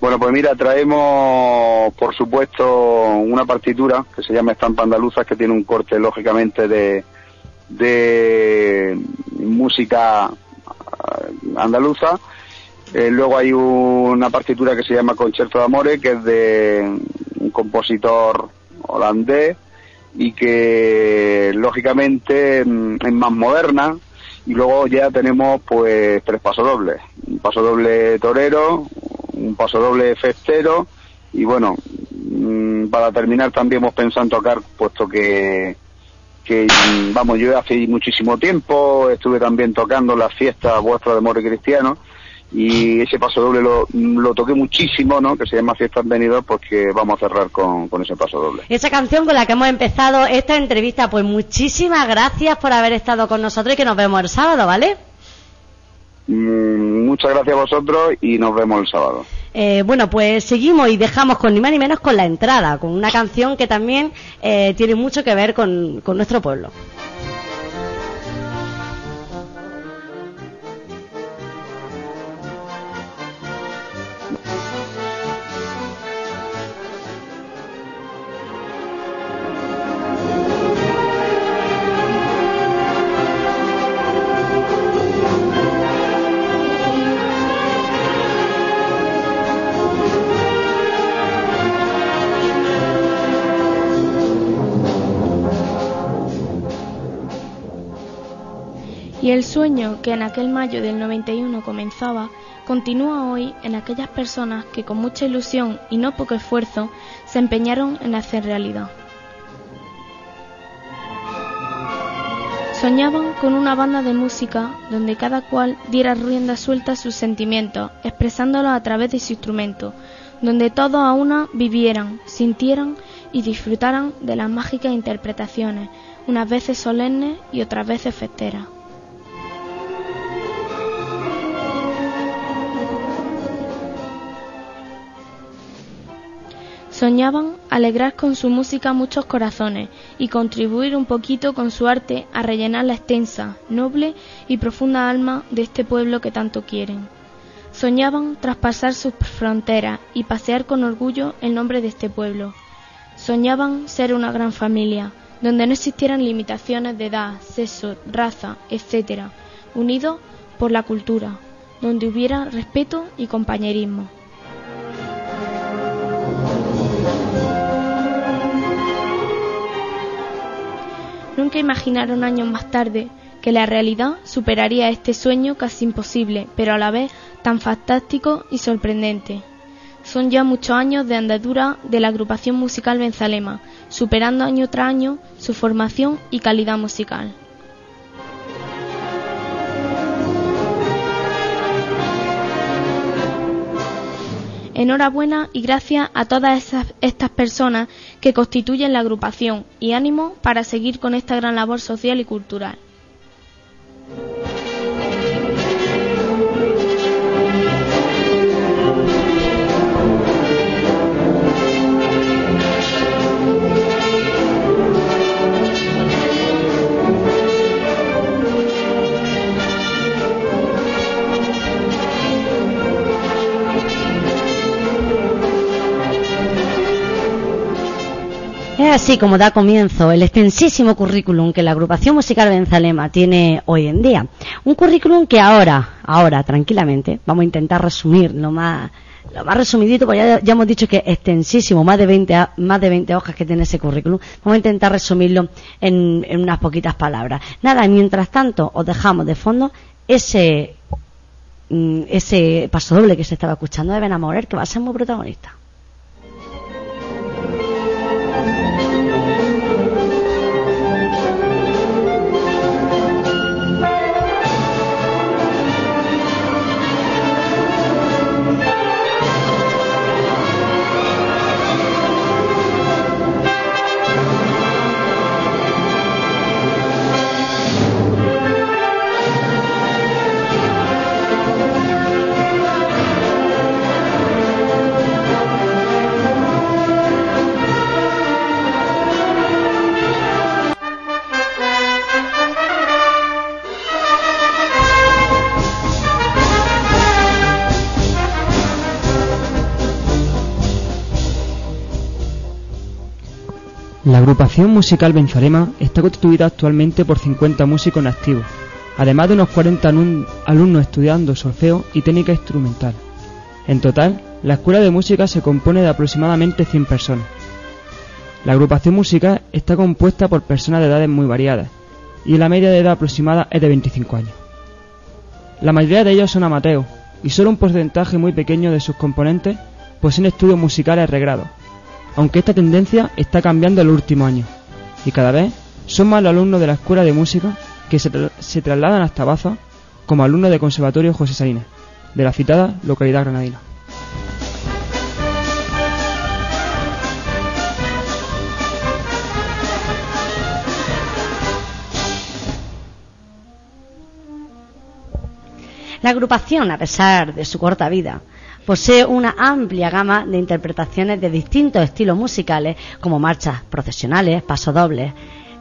Bueno, pues mira, traemos, por supuesto, una partitura que se llama Estampa Andaluza, que tiene un corte, lógicamente, de, de música eh, andaluza. Eh, luego hay una partitura que se llama Concierto de Amores, que es de un compositor holandés y que, lógicamente, mm, es más moderna, y luego ya tenemos pues tres pasodobles. Un pasodoble torero, un paso doble festero y bueno, mm, para terminar también hemos pensado en tocar, puesto que, que vamos, yo hace muchísimo tiempo estuve también tocando las fiestas vuestras de More Cristiano y ese paso doble lo, lo toqué muchísimo, ¿no? Que se llama Fiestas Venidas, porque vamos a cerrar con, con ese paso doble.
Esa canción con la que hemos empezado esta entrevista, pues muchísimas gracias por haber estado con nosotros y que nos vemos el sábado, ¿vale?
Mm, muchas gracias a vosotros y nos vemos el sábado.
Eh, bueno, pues seguimos y dejamos con ni más ni menos con la entrada, con una canción que también eh, tiene mucho que ver con, con nuestro pueblo.
Y el sueño que en aquel mayo del 91 comenzaba, continúa hoy en aquellas personas que con mucha ilusión y no poco esfuerzo se empeñaron en hacer realidad. Soñaban con una banda de música donde cada cual diera rienda suelta a sus sentimientos, expresándolos a través de su instrumento, donde todos a una vivieran, sintieran y disfrutaran de las mágicas interpretaciones, unas veces solemnes y otras veces festeras. Soñaban alegrar con su música muchos corazones y contribuir un poquito con su arte a rellenar la extensa, noble y profunda alma de este pueblo que tanto quieren. Soñaban traspasar sus fronteras y pasear con orgullo el nombre de este pueblo. Soñaban ser una gran familia, donde no existieran limitaciones de edad, sexo, raza, etc., unidos por la cultura, donde hubiera respeto y compañerismo. Nunca imaginaron años más tarde que la realidad superaría este sueño casi imposible, pero a la vez tan fantástico y sorprendente. Son ya muchos años de andadura de la agrupación musical Benzalema, superando año tras año su formación y calidad musical. Enhorabuena y gracias a todas estas personas que constituyen la agrupación y ánimo para seguir con esta gran labor social y cultural.
Es así como da comienzo el extensísimo currículum que la agrupación musical Benzalema tiene hoy en día. Un currículum que ahora, ahora, tranquilamente, vamos a intentar resumir lo más, lo más resumidito, porque ya, ya hemos dicho que extensísimo, más de 20, a- más de 20 hojas que tiene ese currículum. Vamos a intentar resumirlo en, en unas poquitas palabras. Nada, mientras tanto, os dejamos de fondo ese, mm, ese paso doble que se estaba escuchando de Benamorer, que va a ser muy protagonista.
La agrupación musical Benzalema está constituida actualmente por 50 músicos en activo, además de unos 40 alum- alumnos estudiando solfeo y técnica instrumental. En total, la escuela de música se compone de aproximadamente 100 personas. La agrupación musical está compuesta por personas de edades muy variadas y la media de edad aproximada es de 25 años. La mayoría de ellos son amateurs, y solo un porcentaje muy pequeño de sus componentes poseen estudios musicales regrados, aunque esta tendencia está cambiando en los últimos años, y cada vez son más los alumnos de la Escuela de Música que se, se trasladan hasta Baza como alumnos del Conservatorio José Salinas, de la citada localidad granadina.
La agrupación, a pesar de su corta vida, posee una amplia gama de interpretaciones de distintos estilos musicales como marchas procesionales, pasodobles,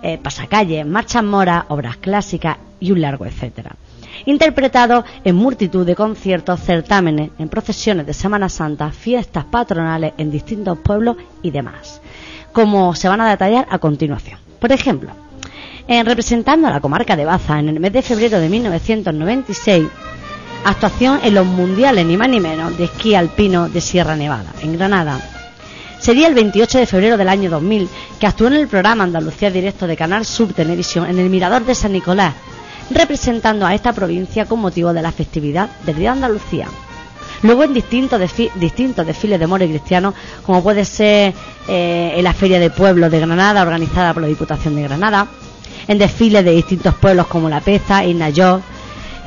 eh, pasacalles, marchas moras, obras clásicas y un largo etcétera. Interpretado en multitud de conciertos, certámenes, en procesiones de Semana Santa, fiestas patronales en distintos pueblos y demás, como se van a detallar a continuación. Por ejemplo, en representando a la comarca de Baza en el mes de febrero de 1996, actuación en los mundiales ni más ni menos de esquí alpino de Sierra Nevada, en Granada. Sería el 28 de febrero del año 2000 que actuó en el programa Andalucía Directo de Canal Sur Televisión en el Mirador de San Nicolás, representando a esta provincia con motivo de la festividad del Día de Andalucía. Luego en distintos, distintos desfiles de moro y cristianos, como puede ser eh, en la Feria de Pueblos de Granada, organizada por la Diputación de Granada, en desfiles de distintos pueblos como La Peza, Inayor,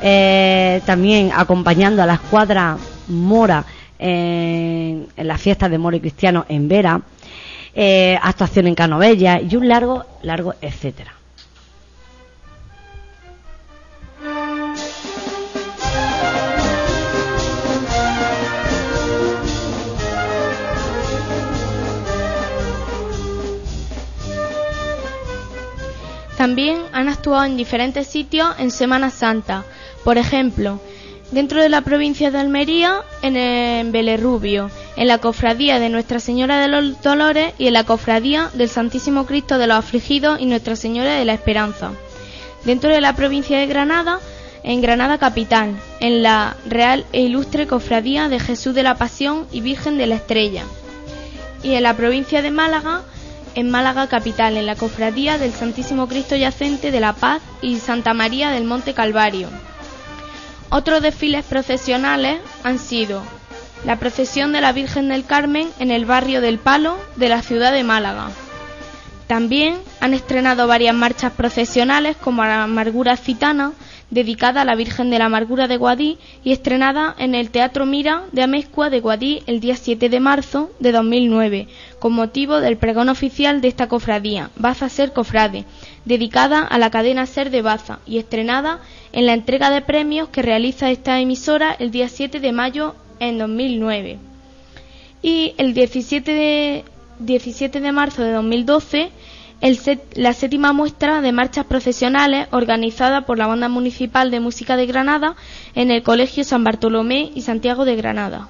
eh, también acompañando a la escuadra mora en, las fiestas de moro y cristiano en Vera, eh, actuación en Canovella y un largo, largo, etcétera.
También han actuado en diferentes sitios en Semana Santa, por ejemplo, dentro de la provincia de Almería, en, el Belerrubio, en la cofradía de Nuestra Señora de los Dolores y en la cofradía del Santísimo Cristo de los Afligidos y Nuestra Señora de la Esperanza. Dentro de la provincia de Granada, en Granada capital, en la Real e Ilustre Cofradía de Jesús de la Pasión y Virgen de la Estrella. Y en la provincia de Málaga, en Málaga capital, en la Cofradía del Santísimo Cristo Yacente de la Paz y Santa María del Monte Calvario. Otros desfiles procesionales han sido la procesión de la Virgen del Carmen en el barrio del Palo de la ciudad de Málaga. También han estrenado varias marchas procesionales como la Amargura Citana, dedicada a la Virgen de la Amargura de Guadí y estrenada en el Teatro Mira de Amezcua de Guadí el día 7 de marzo de 2009, con motivo del pregón oficial de esta cofradía, Baza Ser Cofrade, dedicada a la cadena Ser de Baza y estrenada en la entrega de premios que realiza esta emisora el día 7 de mayo en 2009. Y el 17 de, 17 de marzo de 2012, la séptima muestra de marchas profesionales organizada por la Banda Municipal de Música de Granada en el Colegio San Bartolomé y Santiago de Granada.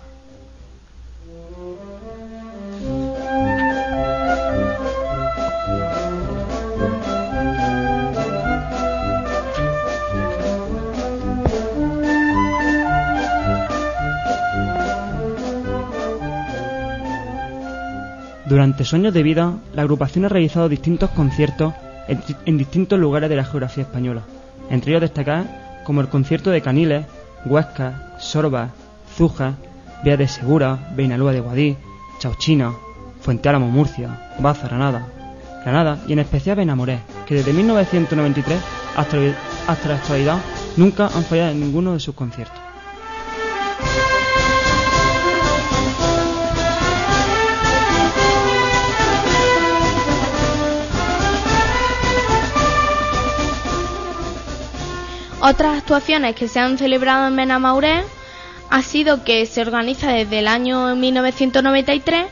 Durante su años de vida, la agrupación ha realizado distintos conciertos en, distintos lugares de la geografía española, entre ellos destacar como el concierto de Caniles, Huesca, Sorba, Zuja, Vía de Segura, Beinalúa de Guadí, Chauchina, Fuente Álamo Murcia, Baza Granada, Granada y en especial Benamoré, que desde 1993 hasta, hasta la actualidad nunca han fallado en ninguno de sus conciertos.
Otras actuaciones que se han celebrado en Benamauré ha sido que se organiza desde el año 1993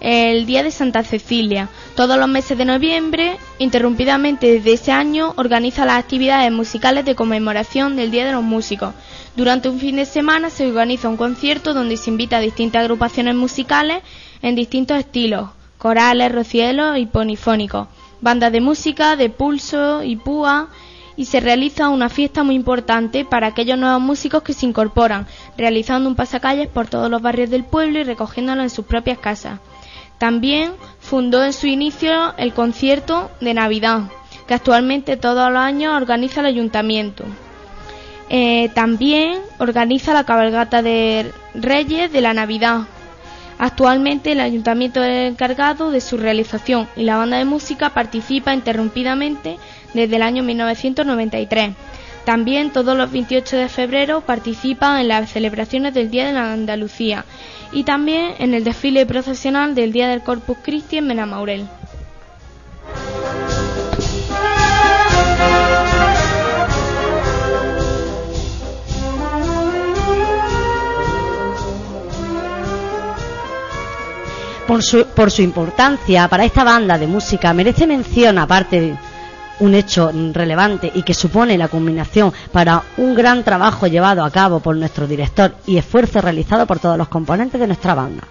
el Día de Santa Cecilia. Todos los meses de noviembre, interrumpidamente desde ese año, organiza las actividades musicales de conmemoración del Día de los Músicos. Durante un fin de semana se organiza un concierto donde se invita a distintas agrupaciones musicales en distintos estilos, corales, rocielos y ponifónicos, bandas de música, de pulso y púa, y se realiza una fiesta muy importante para aquellos nuevos músicos que se incorporan, realizando un pasacalles por todos los barrios del pueblo y recogiéndolo en sus propias casas. También fundó en su inicio el concierto de Navidad, que actualmente todos los años organiza el ayuntamiento. Eh, también organiza la cabalgata de Reyes de la Navidad. Actualmente el ayuntamiento es el encargado de su realización y la banda de música participa interrumpidamente desde el año 1993. También todos los 28 de febrero participa en las celebraciones del Día de la Andalucía y también en el desfile procesional del Día del Corpus Christi en Benamaurel.
Por su, por su importancia para esta banda de música merece mención, aparte un hecho relevante y que supone la culminación para un gran trabajo llevado a cabo por nuestro director y esfuerzo realizado por todos los componentes de nuestra banda.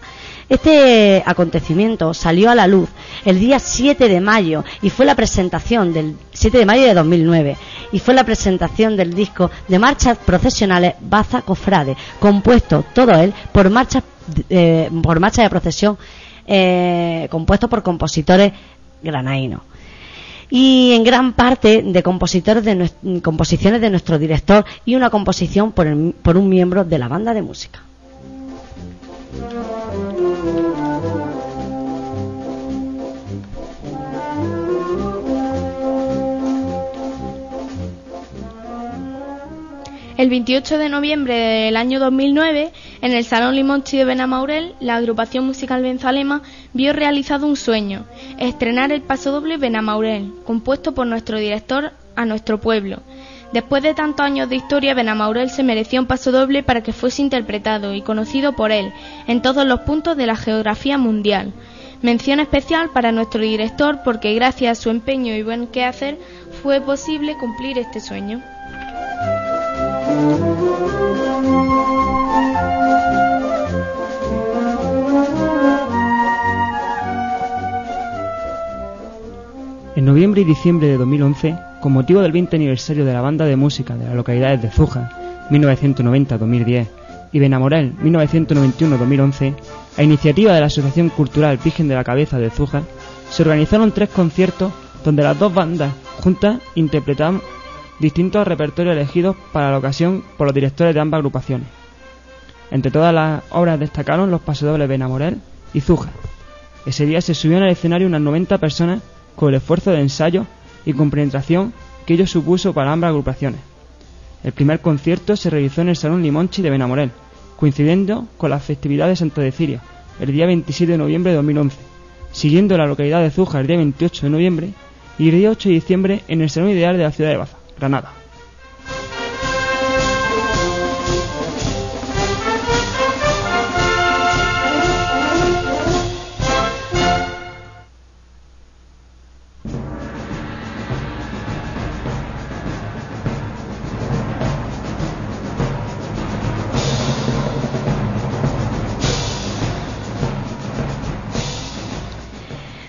Este acontecimiento salió a la luz el día 7 de mayo y fue la presentación del 7 de mayo de 2009 y fue la presentación del disco de marchas procesionales Baza Cofrade, compuesto todo él por marchas eh, por marcha de procesión eh, compuesto por compositores granaínos y en gran parte de compositores de composiciones de nuestro director y una composición por, por un miembro de la banda de música.
El 28 de noviembre del año 2009, en el Salón Limonchi de Benamaurel, la agrupación musical Benzalema vio realizado un sueño, estrenar el pasodoble Benamaurel, compuesto por nuestro director a nuestro pueblo. Después de tantos años de historia, Benamaurel se merecía un pasodoble para que fuese interpretado y conocido por él en todos los puntos de la geografía mundial. Mención especial para nuestro director porque gracias a su empeño y buen quehacer fue posible cumplir este sueño.
Noviembre y diciembre de 2011, con motivo del 20 aniversario de la banda de música de las localidades de Zuja, 1990-2010, y Benamorel, 1991-2011, a iniciativa de la Asociación Cultural Virgen de la Cabeza de Zuja, se organizaron tres conciertos donde las dos bandas juntas interpretaban distintos repertorios elegidos para la ocasión por los directores de ambas agrupaciones. Entre todas las obras destacaron los pasodobles Benamorel y Zuja. Ese día se subieron al escenario unas 90 personas con el esfuerzo de ensayo y compenetración que ello supuso para ambas agrupaciones. El primer concierto se realizó en el Salón Limonchi de Benamorel, coincidiendo con las festividades de Santa Deciria, el día 27 de noviembre de 2011, siguiendo la localidad de Zuja el día 28 de noviembre y el día 8 de diciembre en el Salón Ideal de la ciudad de Baza. Granada.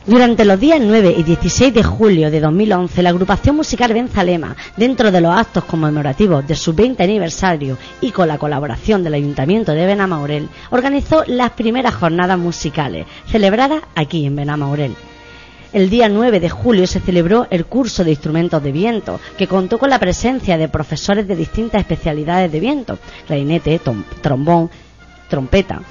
Durante los días 9 y 16 de julio de 2011, la agrupación musical Benzalema, dentro de los actos conmemorativos de su 20 aniversario y con la colaboración del Ayuntamiento de Benamaurel, organizó las primeras jornadas musicales, celebradas aquí en Benamaurel. El día 9 de julio se celebró el curso de instrumentos de viento, que contó con la presencia de profesores de distintas especialidades de viento, clarinete, trombón, trompeta,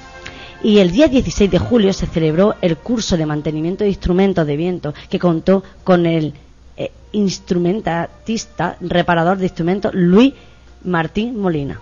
y el día 16 de julio se celebró el curso de mantenimiento de instrumentos de viento que contó con el eh, reparador de instrumentos Luis Martín Molina.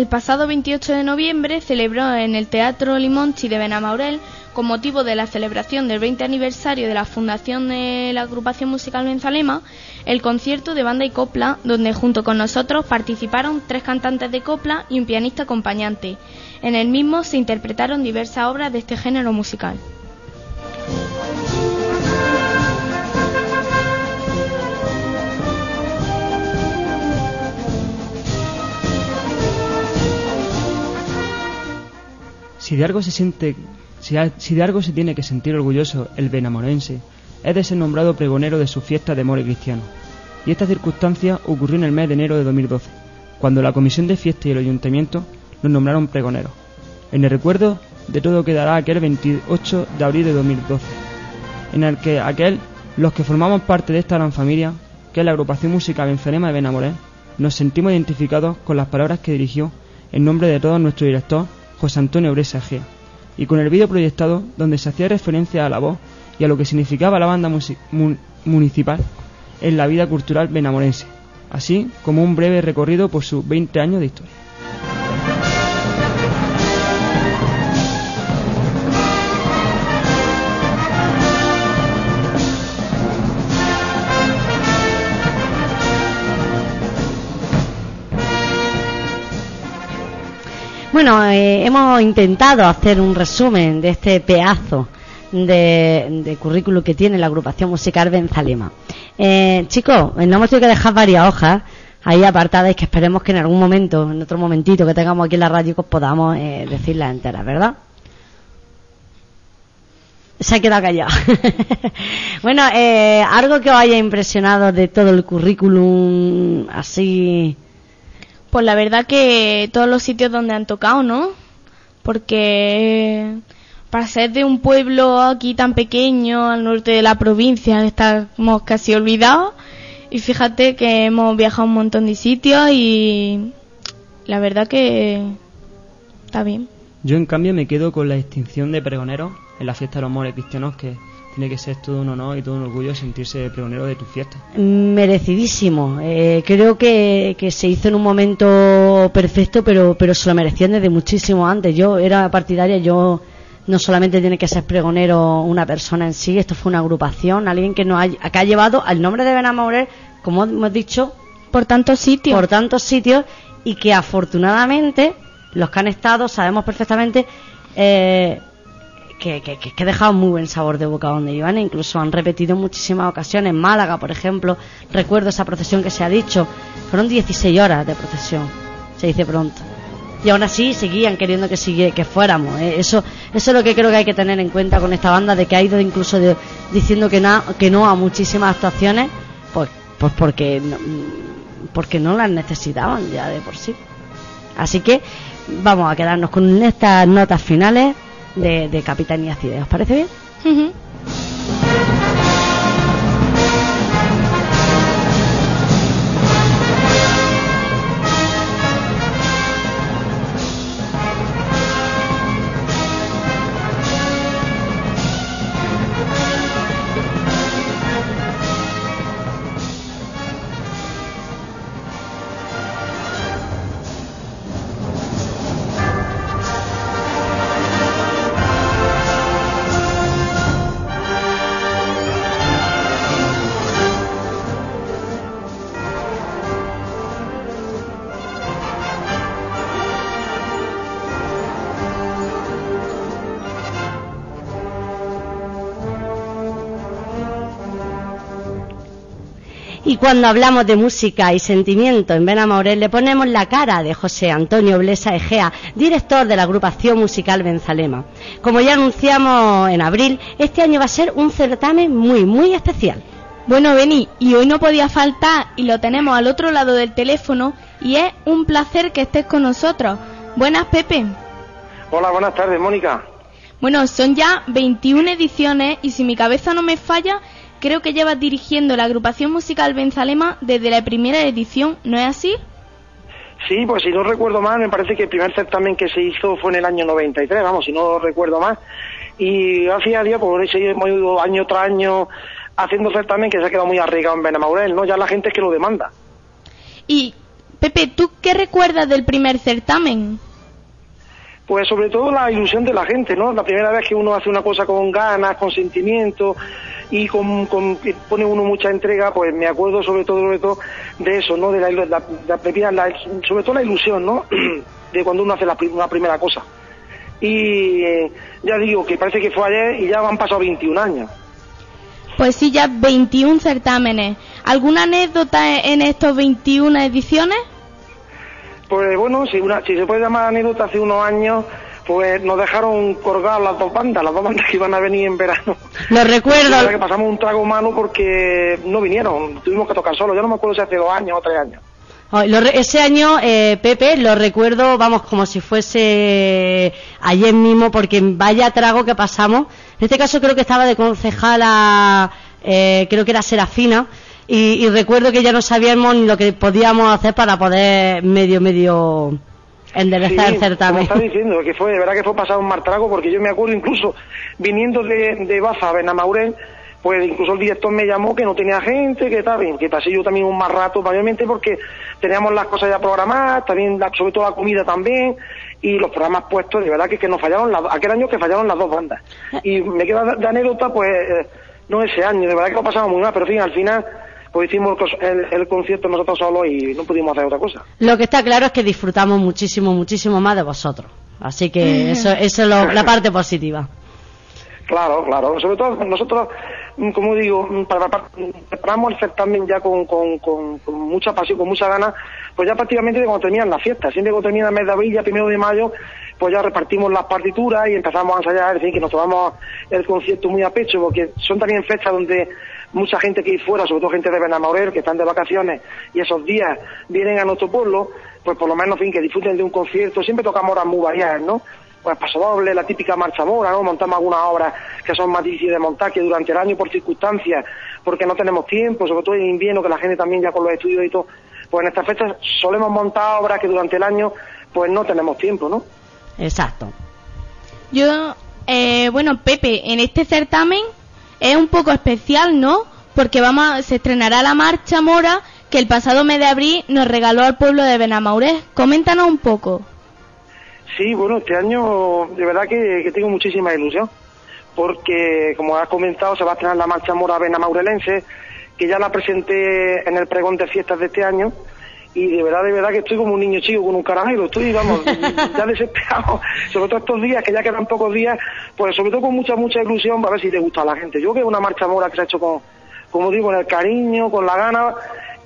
El pasado 28 de noviembre celebró en el Teatro Limonchi de Benamaurel, con motivo de la celebración del 20 aniversario de la fundación de la agrupación musical Benzalema, el concierto de banda y copla, donde junto con nosotros participaron tres cantantes de copla y un pianista acompañante. En el mismo se interpretaron diversas obras de este género musical.
Si de algo se siente, si, algo se tiene que sentir orgulloso el benamorense, es de ser nombrado pregonero de su fiesta de more cristiano. y esta circunstancia ocurrió en el mes de enero de 2012, cuando la Comisión de Fiesta y el Ayuntamiento nos nombraron pregoneros. En el recuerdo de todo quedará aquel 28 de abril de 2012, en el que aquel, los que formamos parte de esta gran familia, que es la agrupación musical Bencelema de Benamoré, nos sentimos identificados con las palabras que dirigió en nombre de todo nuestro director, José Antonio Bresa Egea, y con el vídeo proyectado donde se hacía referencia a la voz y a lo que significaba la banda municipal en la vida cultural benamorense, así como un breve recorrido por sus 20 años de historia.
Bueno, eh, hemos intentado hacer un resumen de este pedazo de, currículum que tiene la agrupación musical Benzalema. Eh, chicos, no hemos tenido que dejar varias hojas ahí apartadas y que esperemos que en algún momento, en otro momentito que tengamos aquí en la radio, pues podamos eh, decirlas enteras, ¿verdad? Se ha quedado callado. bueno, eh, algo que os haya impresionado de todo el currículum así
pues la verdad que todos los sitios donde han tocado, ¿no? Porque para ser de un pueblo aquí tan pequeño, al norte de la provincia, estamos casi olvidados. Y fíjate que hemos viajado un montón de sitios y la verdad que está bien.
Yo en cambio me quedo con la extinción de pregoneros en la fiesta de los amores cristianos que tiene que ser todo un honor y todo un orgullo sentirse pregonero de tu fiesta.
Merecidísimo. Eh, creo que, se hizo en un momento perfecto, pero, pero se lo merecían desde muchísimo antes. Yo era partidaria, yo no solamente tiene que ser pregonero una persona en sí, esto fue una agrupación, alguien que nos ha, que ha llevado al nombre de Benamorel, como hemos dicho,
por tantos sitios.
Por tantos sitios y que afortunadamente los que han estado sabemos perfectamente eh, que, que, que, dejado muy buen sabor de boca donde iban, incluso han repetido muchísimas ocasiones. Málaga, por ejemplo, recuerdo esa procesión que se ha dicho, fueron 16 horas de procesión, se dice pronto. Y aún así seguían queriendo que sigue, que fuéramos. ¿eh? Eso, eso es lo que creo que hay que tener en cuenta con esta banda, de que ha ido incluso diciendo que, na, que no a muchísimas actuaciones, pues, pues porque, no, porque no las necesitaban ya de por sí. Así que vamos a quedarnos con estas notas finales de, de Capitanía Cide. ¿Os parece bien? Cuando hablamos de música y sentimiento en Ben le ponemos la cara de José Antonio Blesa Egea, director de la agrupación musical Benzalema. Como ya anunciamos en abril, este año va a ser un certamen muy, muy especial.
Bueno, Beni, y hoy no podía faltar y lo tenemos al otro lado del teléfono y es un placer que estés con nosotros. Buenas, Pepe.
Hola, buenas tardes, Mónica.
Bueno, son ya 21 ediciones y si mi cabeza no me falla, Creo que llevas dirigiendo la agrupación musical Benzalema desde la primera edición, ¿no es así?
Sí, pues si no recuerdo mal, me parece que el primer certamen que se hizo fue en el año 93, vamos, si no recuerdo mal. Y gracias a Dios, pues hemos ido año tras año haciendo certamen que se ha quedado muy arraigado en Benamaurel, ¿no? Ya la gente es que lo demanda.
Y, Pepe, ¿tú qué recuerdas del primer certamen?
Pues sobre todo la ilusión de la gente, ¿no? La primera vez que uno hace una cosa con ganas, con sentimiento, y con, pone uno mucha entrega, pues me acuerdo sobre todo, sobre todo de eso, ¿no? De la, la, sobre todo la ilusión, ¿no? de cuando uno hace la, una primera cosa. Y eh, ya digo que parece que fue ayer y ya han pasado 21 años.
Pues sí, ya 21 certámenes. ¿Alguna anécdota en estos 21 ediciones?
Pues bueno, si, una, si se puede llamar anécdota, hace unos años pues nos dejaron colgar las dos bandas, las dos bandas que iban a venir en verano.
Lo recuerdo.
Que pasamos un trago malo porque no vinieron, tuvimos que tocar solo. Yo no me acuerdo si hace dos años o tres años.
Ese año, eh, Pepe, lo recuerdo, vamos, como si fuese ayer mismo, porque vaya trago que pasamos. En este caso creo que estaba de concejala, eh, creo que era Serafina, y, y recuerdo que ya no sabíamos ni lo que podíamos hacer para poder medio, medio enderezar
Sí,
el certamen.
Como está diciendo, que fue, de verdad que fue pasado un mal trago, porque yo me acuerdo incluso viniendo de, de Baza a Benamaurén, pues incluso el director me llamó que no tenía gente, que tal, que pasé yo también un mal rato, mayormente porque teníamos las cosas ya programadas, también la- sobre todo la comida también, y los programas puestos, de verdad que, que nos fallaron, las- aquel año que fallaron las dos bandas. Y me queda de, de anécdota, pues, eh, no ese año, de verdad que lo pasamos muy mal, pero en fin, al final, pues hicimos el, el- el concierto nosotros solos y no pudimos hacer otra cosa.
Lo que está claro es que disfrutamos muchísimo, muchísimo más de vosotros. Así que eso, eso es lo- la parte positiva.
Claro, claro. Sobre todo nosotros, mm, como digo, mm, para- para- mm, preparamos el certamen ya con, con, con, con mucha pasión, con mucha ganas, pues ya prácticamente de cuando terminan las fiestas. Siempre cuando termina el mes de abril, ya primero de mayo, pues ya repartimos las partituras y empezamos a ensayar, es decir, que nos tomamos el concierto muy a pecho, porque son también fechas donde mucha gente que hay fuera, sobre todo gente de Benamorel, que están de vacaciones, y esos días vienen a nuestro pueblo, pues por lo menos, en fin, que disfruten de un concierto. Siempre tocamos horas muy variadas, ¿no? pues paso doble, la típica marcha mora, ¿no? Montamos algunas obras que son más difíciles de montar que durante el año por circunstancias, porque no tenemos tiempo, sobre todo en invierno, que la gente también ya con los estudios y todo, pues en estas fechas solemos montar obras que durante el año pues no tenemos tiempo, ¿no?
Exacto.
Yo, eh, bueno, Pepe, en este certamen es un poco especial, ¿no? Porque vamos a- se estrenará la marcha mora que el pasado mes de abril nos regaló al pueblo de Benamaurés. Coméntanos un poco.
Sí, bueno, este año de verdad que, tengo muchísima ilusión, porque como has comentado se va a estrenar la marcha mora Benamaurelense, que ya la presenté en el pregón de fiestas de este año, y de verdad, de verdad que estoy como un niño chico con un caramelo, estoy, vamos, ya desesperado, sobre todo estos días, que ya quedan pocos días, pues sobre todo con mucha, mucha ilusión, a ver si te gusta a la gente. Yo creo que es una marcha mora que se ha hecho con, como digo, con el cariño, con la gana,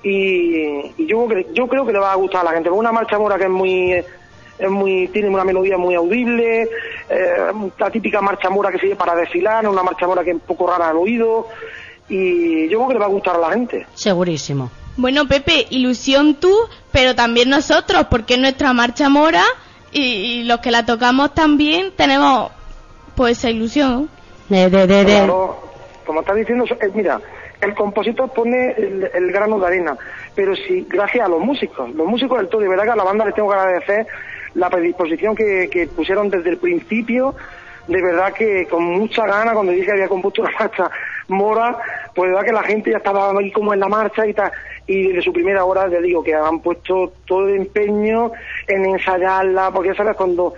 y, y yo, creo que- yo creo que le va a gustar a la gente, porque es una marcha mora que es muy es muy tiene una melodía muy audible, eh, la típica marcha mora que sirve para desfilar, una marcha mora que es un poco rara al oído y yo creo que le va a gustar a la gente.
Segurísimo.
Bueno, Pepe, ilusión tú, pero también nosotros, porque es nuestra marcha mora y, y los que la tocamos también tenemos pues esa ilusión.
De, de, de, de-
Claro, como estás diciendo, eh, mira, el compositor pone el, el grano de arena, pero sí, gracias a los músicos, los músicos del todo, de verdad que a la banda les tengo que agradecer la predisposición que, que pusieron desde el principio, de verdad que con mucha gana, cuando dije que había compuesto una marcha mora, pues verdad que la gente ya estaba ahí como en la marcha y tal, y de su primera hora, ya digo, que han puesto todo el empeño en ensayarla, porque ya sabes, cuando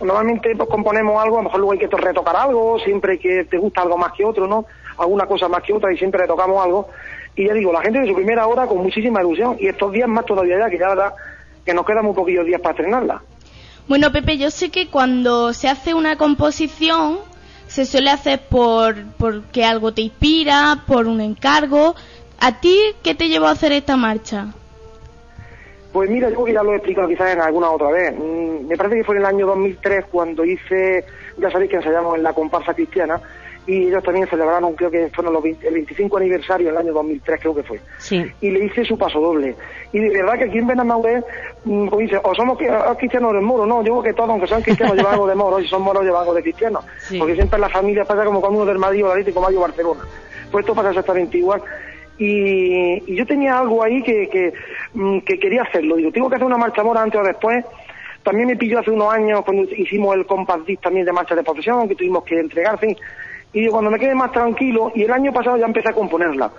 normalmente pues, componemos algo, a lo mejor luego hay que to- retocar algo, siempre que te gusta algo más que otro, ¿no? Alguna cosa más que otra y siempre retocamos algo. Y ya digo, la gente de su primera hora con muchísima ilusión y estos días más todavía ya, que ya verdad que nos quedan muy poquillos días para estrenarla.
Bueno, Pepe, yo sé que cuando se hace una composición se suele hacer por porque algo te inspira, por un encargo. ¿A ti qué te llevó a hacer esta marcha?
Pues mira, yo ya lo he explicado quizás en alguna otra vez. Mm, Me parece que fue en el año 2003 cuando hice, ya sabéis que ensayamos en la comparsa cristiana y ellos también celebraron, creo que fueron los 20 el 25 aniversario en el año 2003, creo que fue.
Sí.
Y le hice su paso doble. Y de verdad que aquí en Benamauré, mm, como dice, o somos cristianos o eres moro, no, yo creo que todos, aunque sean cristianos, llevan algo de moro, y son moros, llevan algo de cristianos.
Sí.
Porque siempre en la familia pasa como cuando uno del Madrid o del Atlético Madrid o Barcelona. Pues esto pasa exactamente igual. Y, y yo tenía algo ahí que, que, mm, que quería hacerlo. Digo, tengo que hacer una marcha mora antes o después. También me pilló hace unos años cuando hicimos el Disc también de marcha de profesión, que tuvimos que entregar, en fin. Y digo, cuando me quede más tranquilo, y el año pasado ya empecé a componerla.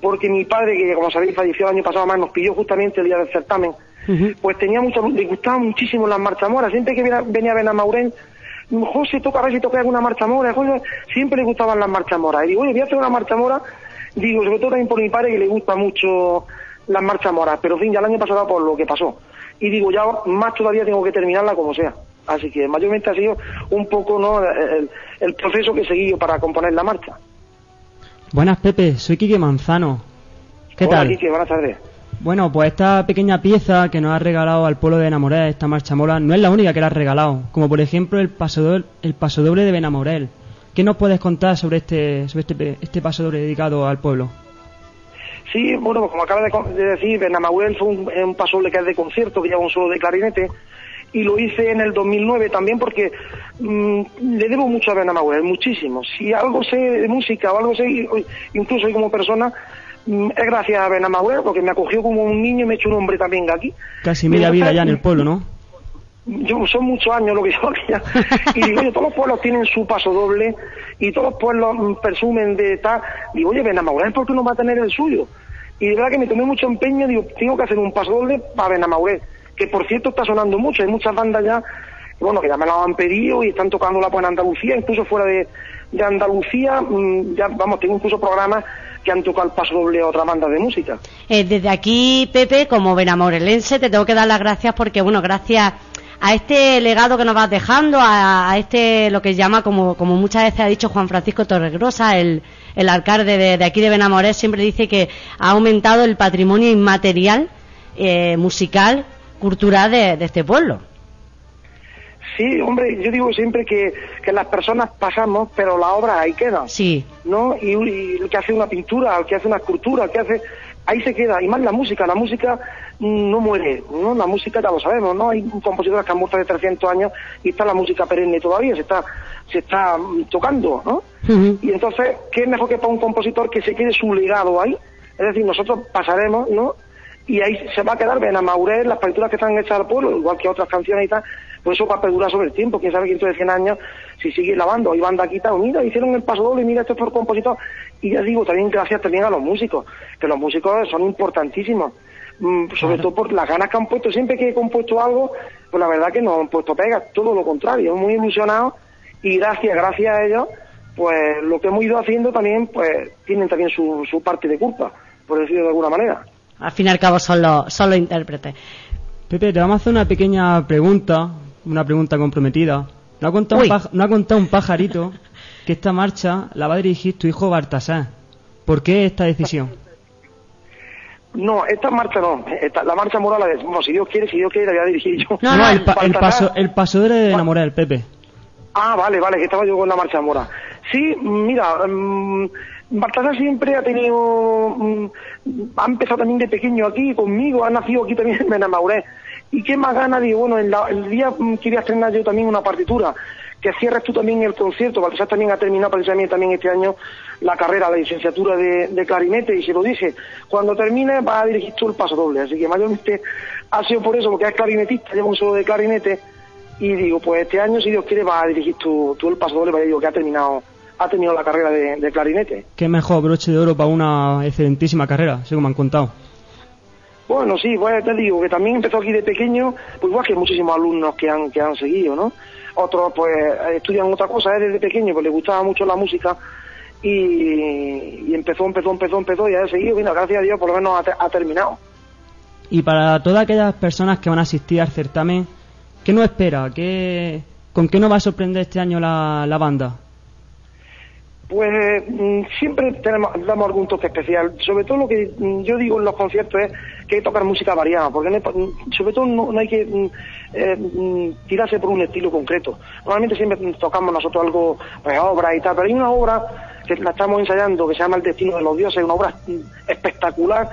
Porque mi padre, que como sabéis falleció el año pasado, más nos pilló justamente el día del certamen, pues tenía mucho, le gustaban muchísimo las marchas moras. Siempre que venía, venía a Benamaurén, José toca a ver si toca alguna marcha mora, José, siempre le gustaban las marchas moras. Y digo, oye, voy a hacer una marcha mora, digo, sobre todo también por mi padre que le gusta mucho las marchas moras, pero en fin, ya el año pasado por lo que pasó. Y digo, ya más todavía tengo que terminarla como sea. Así que mayormente ha sido un poco ¿no? el, el proceso que he seguido para componer la marcha.
Buenas, Pepe. Soy Quique Manzano. ¿Qué
Hola,
tal?
Quique, buenas tardes.
Bueno, pues esta pequeña pieza que nos ha regalado al pueblo de Benamorel, esta marcha mola, no es la única que la has regalado, como por ejemplo el paso, el paso doble de Benamorel. ¿Qué nos puedes contar sobre este, sobre este, este paso doble dedicado al pueblo?
Sí, bueno, pues como acaba de, decir, Benamorel fue un, un paso doble que es de concierto, que lleva un solo de clarinete, y lo hice en el 2009 también porque mm, le debo mucho a Benamorel, muchísimo. Si algo sé de música o algo sé, incluso como persona, Mm, es gracias a Benamagüe, porque me acogió como un niño y me echó un hombre también aquí.
Casi media vida ya en el pueblo, ¿no?
Yo, son muchos años lo que yo aquí. Y digo, oye, todos los pueblos tienen su paso doble y todos los pueblos mm, presumen de tal. Digo, oye, Benamagüe, ¿por qué no va a tener el suyo? Y de verdad que me tomé mucho empeño, digo, tengo que hacer un paso doble para Benamagüe, que por cierto está sonando mucho, hay muchas bandas ya, bueno, que ya me lo han pedido y están tocando la en Andalucía, incluso fuera de, de Andalucía, mm, ya vamos, tengo incluso programas que han tocado el paso doble a otra banda de música.
Eh, desde aquí, Pepe, como benamorelense, te tengo que dar las gracias porque, bueno, gracias a este legado que nos vas dejando, a, este, lo que llama, como, como muchas veces ha dicho Juan Francisco Torregrosa, el, el alcalde de, aquí de Benamorel, siempre dice que ha aumentado el patrimonio inmaterial, eh, musical, cultural de este pueblo.
Sí, hombre, yo digo siempre que, que las personas pasamos, pero la obra ahí queda.
Sí.
¿No? Y, el que hace una pintura, el que hace una escultura, el que hace. Ahí se queda. Y más la música. La música no muere, ¿no? La música ya lo sabemos, ¿no? Hay compositores que han muerto de 300 años y está la música perenne todavía, se está, se está mm, tocando, ¿no? Y entonces, ¿qué es mejor que para un compositor que se quede su legado ahí? Es decir, nosotros pasaremos, ¿no? Y ahí se va a quedar Benamaurel, las partituras que están hechas al pueblo, igual que otras canciones y tal, pues eso va a perdurar sobre el tiempo. Quién sabe dentro de 100 años, si sigue lavando, hay banda quitado, mira, hicieron el paso doble, mira, esto es por compositor. Y ya digo, también gracias también a los músicos, que los músicos son importantísimos. Mm, sobre todo por las ganas que han puesto. Siempre que he compuesto algo, pues la verdad que no han puesto pegas, todo lo contrario, muy ilusionados y gracias, gracias a ellos, pues lo que hemos ido haciendo también, pues tienen también su, su parte de culpa, por decirlo de alguna manera.
Al fin y al cabo son los, son los intérpretes.
Pepe, te vamos a hacer una pequeña pregunta, una pregunta comprometida. No ha contado, un, no ha contado un pajarito que esta marcha la va a dirigir tu hijo Bartasá. ¿Por qué esta decisión?
No, esta marcha no. la marcha moral, la si Dios quiere, si Dios quiere, la voy a dirigir yo.
No, el, paso, el paso de enamorar el Pepe.
Ah, vale, vale, que estaba yo con la marcha mora. Sí, mira, um, siempre ha tenido, ha empezado también de pequeño aquí conmigo, ha nacido aquí también en Benamauré. ¿Y qué más gana? Digo, bueno, el día mm, quería estrenar yo también una partitura, que cierres tú también el concierto. Baltasar también ha terminado precisamente también este año la carrera, la licenciatura de, clarinete, y se lo dije, cuando termine va a dirigir tú el paso doble. Así que mayormente ha sido por eso, porque es clarinetista, lleva un solo de clarinete, y digo, pues este año, si Dios quiere, va a dirigir tú, el paso doble, para digo que ha terminado ha tenido la carrera de, clarinete.
Qué mejor broche de oro para una excelentísima carrera, según me han contado.
Bueno, sí, pues te digo que también empezó aquí de pequeño, pues igual que muchísimos alumnos que han, que han seguido, ¿no? Otros pues estudian otra cosa, ¿eh? desde pequeño, pues le gustaba mucho la música y, empezó, empezó, empezó, empezó y ha seguido, bueno, gracias a Dios por lo menos ha, terminado.
Y para todas aquellas personas que van a asistir al certamen, ¿qué nos espera? ¿Qué, ¿Con qué nos va a sorprender este año la, la banda?
Pues mm, siempre tenemos, damos algún toque especial. Sobre todo lo que mm, yo digo en los conciertos es que hay que tocar música variada, porque mm, sobre todo no, hay que eh, tirarse por un estilo concreto. Normalmente siempre tocamos nosotros algo, pues obra y tal, pero hay una obra que la estamos ensayando que se llama El Destino de los Dioses, una obra espectacular,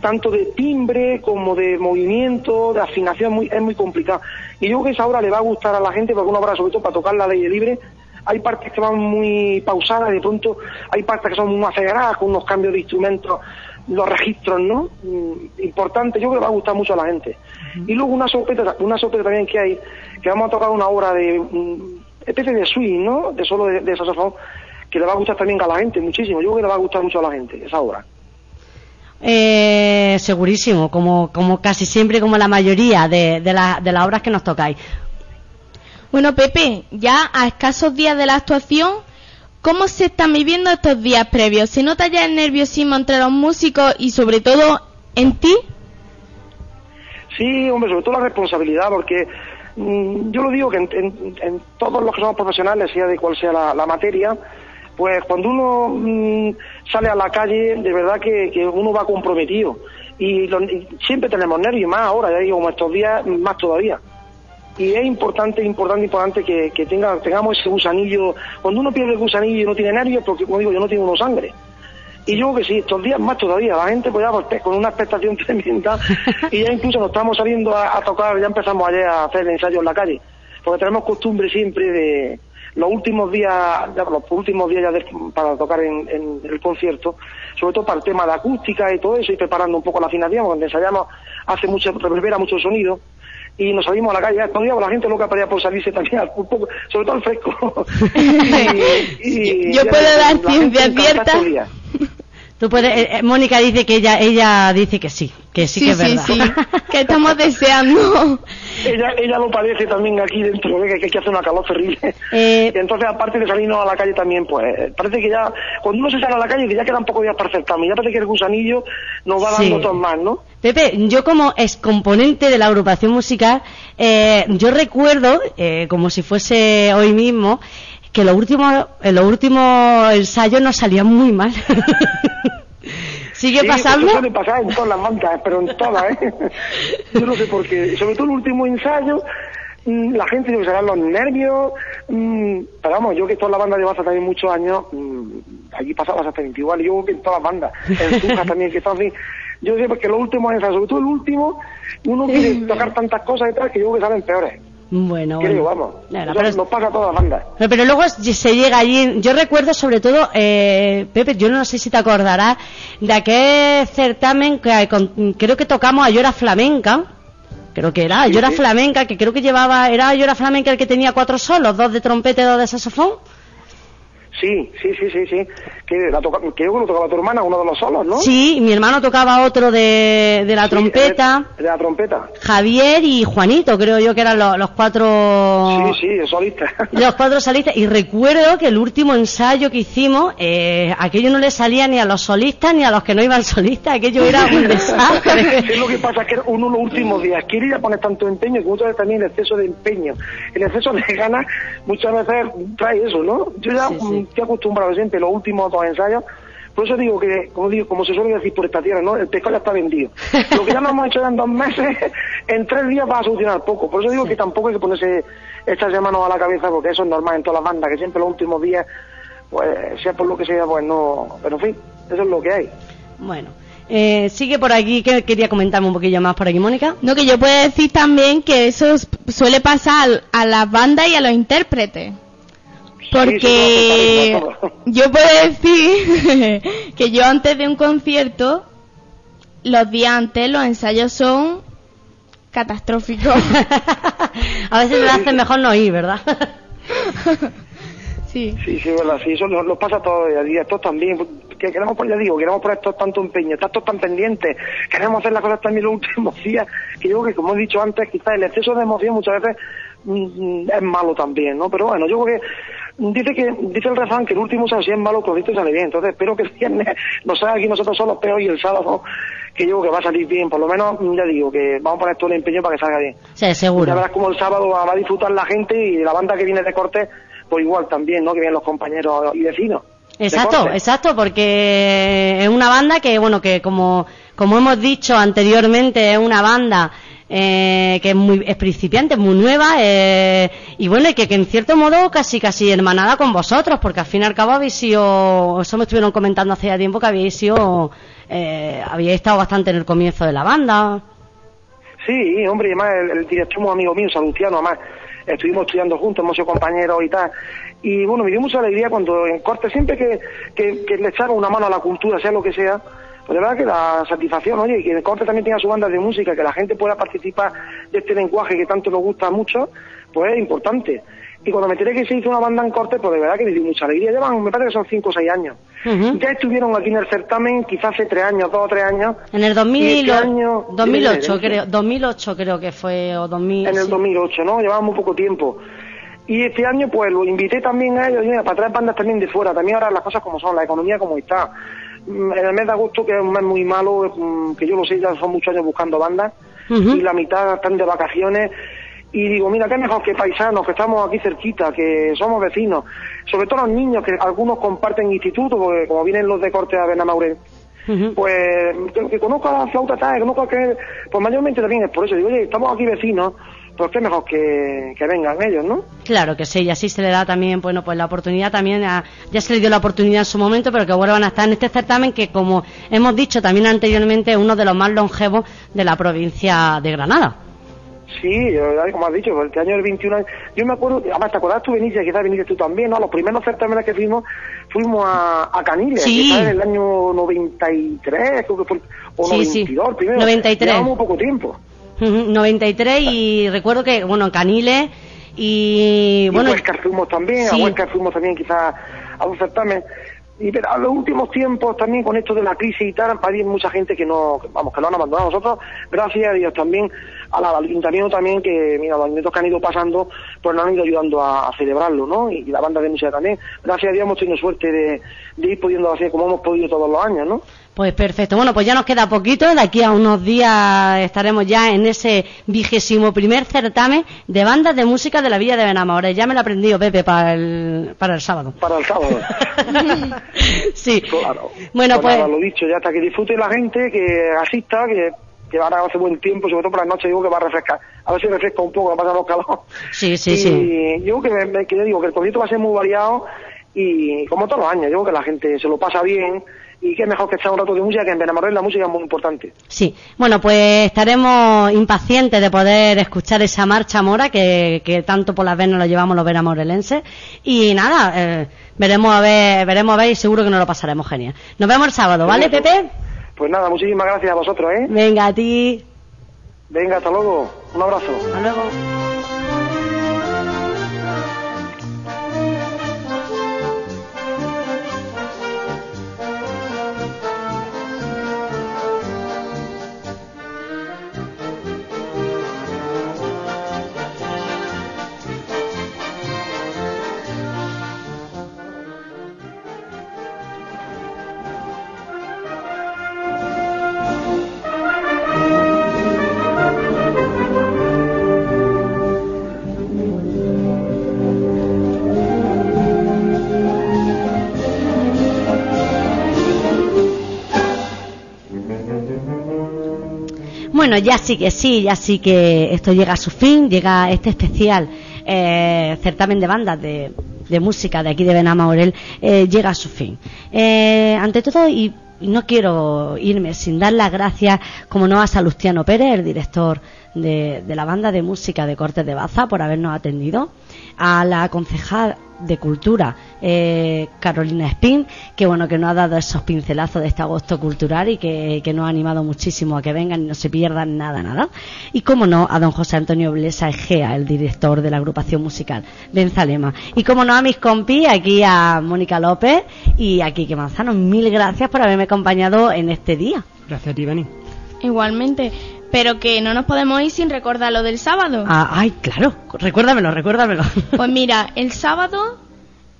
tanto de timbre como de movimiento, de afinación, muy, es muy complicada. Y yo creo que esa obra le va a gustar a la gente porque una obra sobre todo para tocarla de libre hay partes que van muy pausadas, de pronto hay partes que son muy aceleradas, con unos cambios de instrumentos, los registros, ¿no? Mm, importante, yo creo que va a gustar mucho a la gente. Y luego una sorpresa, una sorpresa también que hay, que vamos a tocar una obra de, um, especie de swing, ¿no? De solo de, de saxofón, que le va a gustar también a la gente, muchísimo. Yo creo que le va a gustar mucho a la gente, esa obra.
Eh, segurísimo, como, como casi siempre, como la mayoría de, de, de las obras que nos tocáis.
Bueno, Pepe, ya a escasos días de la actuación, ¿cómo se están viviendo estos días previos? ¿Se nota ya el nerviosismo entre los músicos y sobre todo en ti?
Sí, hombre, sobre todo la responsabilidad, porque mm, yo lo digo que en, todos los que somos profesionales, sea de cual sea la, materia, pues cuando uno mm, sale a la calle, de verdad que, uno va comprometido. y, lo- y siempre tenemos nervios, más ahora, ya digo, como estos días, más todavía. Y es importante, importante, importante que, que tenga, tengamos ese gusanillo. Cuando uno pierde el gusanillo y no tiene nervios, porque como digo, yo no tengo sangre. Y yo creo que sí, estos días más todavía, la gente pues ya con una expectación tremenda y ya incluso nos estamos saliendo a, tocar, ya empezamos ayer a hacer ensayos en la calle, porque tenemos costumbre siempre de los últimos días, ya los últimos días ya de- para tocar en, el concierto, sobre todo para el tema de acústica y todo eso, y preparando un poco la afinación, cuando ensayamos hace mucho, reverbera mucho sonido, y nos salimos a la calle, días pues, la gente loca para por salirse también al- un poco, sobre todo al fresco. Y- y
Yo puedo dar ciencia cierta.
Tú puedes, eh, eh, Mónica dice que ella, ella dice que sí, que sí, que es verdad.
sí, que estamos deseando.
Ella, ella lo padece también aquí dentro, ¿eh? que, que hace una calor terrible.
Eh,
Y entonces, aparte de salirnos a la calle también, pues parece que ya, cuando uno se sale a la calle, que ya quedan pocos días para acercarme, ya parece que el gusanillo nos va
Sí.
dando otros más, ¿no?
Pepe, yo como excomponente de la agrupación musical, eh, yo recuerdo, eh, como si fuese hoy mismo, que los últimos, en los últimos ensayos nos salían muy mal. ¿Sigue
Sí,
pasando?
Eso suele pasar en todas las bandas, pero en todas, ¿eh? Yo no sé por qué. Sobre todo el último ensayo, mm, la gente que serán los nervios, mm, pero vamos, yo que estoy en la banda de Baza también muchos años, mm, allí pasaba exactamente igual, yo creo que en todas las bandas, en Zuja también que está así, yo sé porque los últimos ensayos, sobre todo el último, uno quiere tocar tantas cosas y tal que yo creo que salen peores.
Bueno,
Creo,
bueno.
vamos. Eso
pero es-
nos pasa a todas las bandas.
Pero, pero luego se llega allí. Yo recuerdo sobre todo, eh, Pepe, yo no sé si te acordarás de aquel certamen que con- creo que tocamos a Llora Flamenca. Creo que era, Llora
sí.
Flamenca, que creo que llevaba, era Llora Flamenca el que tenía cuatro solos, dos de trompeta y dos de saxofón.
Sí, sí, sí, sí, sí. Que, la toca, que lo tocaba tu hermana, uno de los solos, ¿no?
Sí, mi hermano tocaba otro de, de la
Sí,
trompeta.
De, de la trompeta.
Javier y Juanito, creo yo que eran los, los cuatro.
Sí, sí, el solista.
Los cuatro solistas. Y recuerdo que el último ensayo que hicimos, eh, aquello no le salía ni a los solistas ni a los que no iban solistas. Aquello era un desastre.
es lo que pasa que uno los últimos días quiere ir a poner tanto empeño que muchas veces también el exceso de empeño, el exceso de ganas muchas veces trae eso, ¿no? Yo ya
Sí, sí.
Estoy acostumbrado siempre los últimos dos ensayos, por eso digo que, como digo, como se suele decir por esta tierra, ¿no? El pescado ya está vendido. Lo que ya no hemos hecho ya en dos meses, en tres días va a solucionar poco. Por eso digo que tampoco hay que ponerse echarse manos a la cabeza porque eso es normal en todas las bandas, que siempre los últimos días, pues sea por lo que sea, pues no, pero en fin, eso es lo que hay.
Bueno, eh, sigue por aquí, que quería comentarme un poquillo más por aquí, Mónica.
No, que yo puedo decir también que eso suele pasar a las bandas y a los intérpretes. Porque
sí,
yo puedo decir que yo antes de un concierto, los días antes, los ensayos son catastróficos.
a veces me hace mejor no ir, ¿verdad?
sí.
Sí, sí, es verdad, sí, eso nos, nos pasa a todos los días, estos también, que queremos poner, ya digo, queremos poner todos tanto empeño, estar todos tan pendientes, queremos hacer las cosas también los últimos días, que yo creo que, como he dicho antes, quizás el exceso de emoción muchas veces mm, es malo también, ¿no? Pero bueno, yo creo que mm, dice que dice el refrán que el último si es malo, el sale bien, entonces espero que el viernes nos salga aquí nosotros solos peor y el sábado, que yo que va a salir bien, por lo menos, mm, ya digo, que vamos a poner todo el empeño para que salga bien.
Sí,
Ya
seguro.
verás como el sábado va a disfrutar la gente y la banda que viene de corte, pues igual también, ¿no? Que vienen los compañeros y vecinos.
Exacto, exacto, porque es una banda que, bueno, que como, como hemos dicho anteriormente, es una banda eh, que es muy es principiante, es muy nueva, eh, y bueno, y que, que en cierto modo casi casi hermanada con vosotros, porque al fin y al cabo habéis sido, eso me estuvieron comentando hace ya tiempo que habéis sido, eh, habíais estado bastante en el comienzo de la banda.
Sí, hombre, y además el, director es amigo mío, Salustiano, además estuvimos estudiando juntos, hemos sido compañeros y tal. Y bueno, me dio mucha alegría cuando en corte, siempre que, que, que le echaba una mano a la cultura, sea lo que sea, pues de verdad que la satisfacción, oye, y que en corte también tenga su banda de música, que la gente pueda participar de este lenguaje que tanto nos gusta mucho, pues es importante. Y cuando me enteré que se hizo una banda en corte, pues de verdad que me dio mucha alegría. Llevan, me parece que son cinco o seis años.
Ujú.
Ya estuvieron aquí en el certamen, quizás hace tres años, dos o tres años.
En el
Y
2000,
este año-
2008
dime, dime.
creo, 2008 creo que fue, o 2000.
en el
sí.
2008, ¿no? Llevamos muy poco tiempo. Y este año, pues, lo invité también a ellos, para traer bandas también de fuera. También ahora las cosas como son, la economía como está. Mm, En el mes de agosto, que es un mes muy malo, que yo lo sé, ya son muchos años buscando bandas, y la mitad están de vacaciones. Y digo, mira, qué mejor que paisanos, que estamos aquí cerquita, que somos vecinos. Sobre todo los niños, que algunos comparten instituto, porque como vienen los de corte a Benamauren,
Ujú.
pues que, que conozco a la flauta tal, que conozco a que, pues mayormente también es por eso, digo, oye, estamos aquí vecinos, pues qué mejor que, que vengan ellos, ¿no?
Claro que sí, y así se le da también, bueno, pues la oportunidad también, a- ya se le dio la oportunidad en su momento, pero que vuelvan a estar en este certamen que, como hemos dicho también anteriormente, es uno de los más longevos de la provincia de Granada.
Sí, como has dicho, pues este año el 21, yo me acuerdo, además te acuerdas tú, Benicia, quizás viniste tú también, ¿no? Los primeros certámenes que fuimos, fuimos a, a Caniles,
Sí.
quizás en el año 93, creo que fue, o
Sí, sí.
92, primero.
93.
Llevamos poco tiempo.
Ujú, 93 y recuerdo que, bueno, en Caniles y,
Y
bueno,
Huesca fuimos también,
sí.
a Huesca fuimos también quizás a un certamen. Y pero a los últimos tiempos también con esto de la crisis y tal, hay mucha gente que no, vamos, que lo han abandonado. Nosotros, gracias a Dios también, al ayuntamiento también, que mira, los ayuntamientos que han ido pasando, pues nos han ido ayudando a, a celebrarlo, ¿no? Y, la banda de música también. Gracias a Dios hemos tenido suerte de, de ir pudiendo hacer como hemos podido todos los años, ¿no?
Pues perfecto. Bueno, pues ya nos queda poquito. De aquí a unos días estaremos ya en ese vigésimo primer certamen de bandas de música de la Villa de Benamores. Ya me lo he aprendido, Pepe, para el, para el sábado.
Para el sábado.
sí.
Claro.
Bueno, pues.
nada, lo dicho, ya hasta que disfrute la gente, que asista, que ahora hace buen tiempo, sobre todo por la noche, digo que va a refrescar. A ver si refresca un poco, que pasamos calor.
Sí, sí,
y
sí.
yo que, me- que ya digo que el concierto va a ser muy variado y como todos los años, digo que la gente se lo pasa bien y que mejor que echar un rato de música, que en Benamorel la música es muy importante.
Sí, bueno, pues estaremos impacientes de poder escuchar esa marcha mora que, que tanto por las venas lo llevamos los veramorelenses. Y nada, eh, veremos a ver, veremos a ver y seguro que nos lo pasaremos genial. Nos vemos el sábado, ¿vale, Pepe?
Pues nada, muchísimas gracias a vosotros, ¿eh?
Venga, a ti.
Venga, hasta luego. Un abrazo.
Hasta luego. Bueno, ya sí que sí, ya sí que esto llega a su fin, llega este especial eh, certamen de bandas de, música de aquí de Benamaurel, eh, llega a su fin. Eh, ante todo, y, no quiero irme sin dar las gracias, como no, a Salustiano Pérez, el director de la banda de música de Cortes de Baza, por habernos atendido, a la concejal de Cultura, eh, Carolina Espín, que bueno, que nos ha dado esos pincelazos de este agosto cultural y que, que nos ha animado muchísimo a que vengan y no se pierdan nada, nada. Y como no, a don José Antonio Blesa Egea, el director de la agrupación musical Benzalema. Y como no, a mis compis, aquí a Mónica López y a Quique Manzano, mil gracias por haberme acompañado en este día.
Gracias a ti, Beni.
Igualmente. Pero que no nos podemos ir sin recordar lo del sábado.
Ah, ay, claro, recuérdamelo, recuérdamelo.
Pues mira, el sábado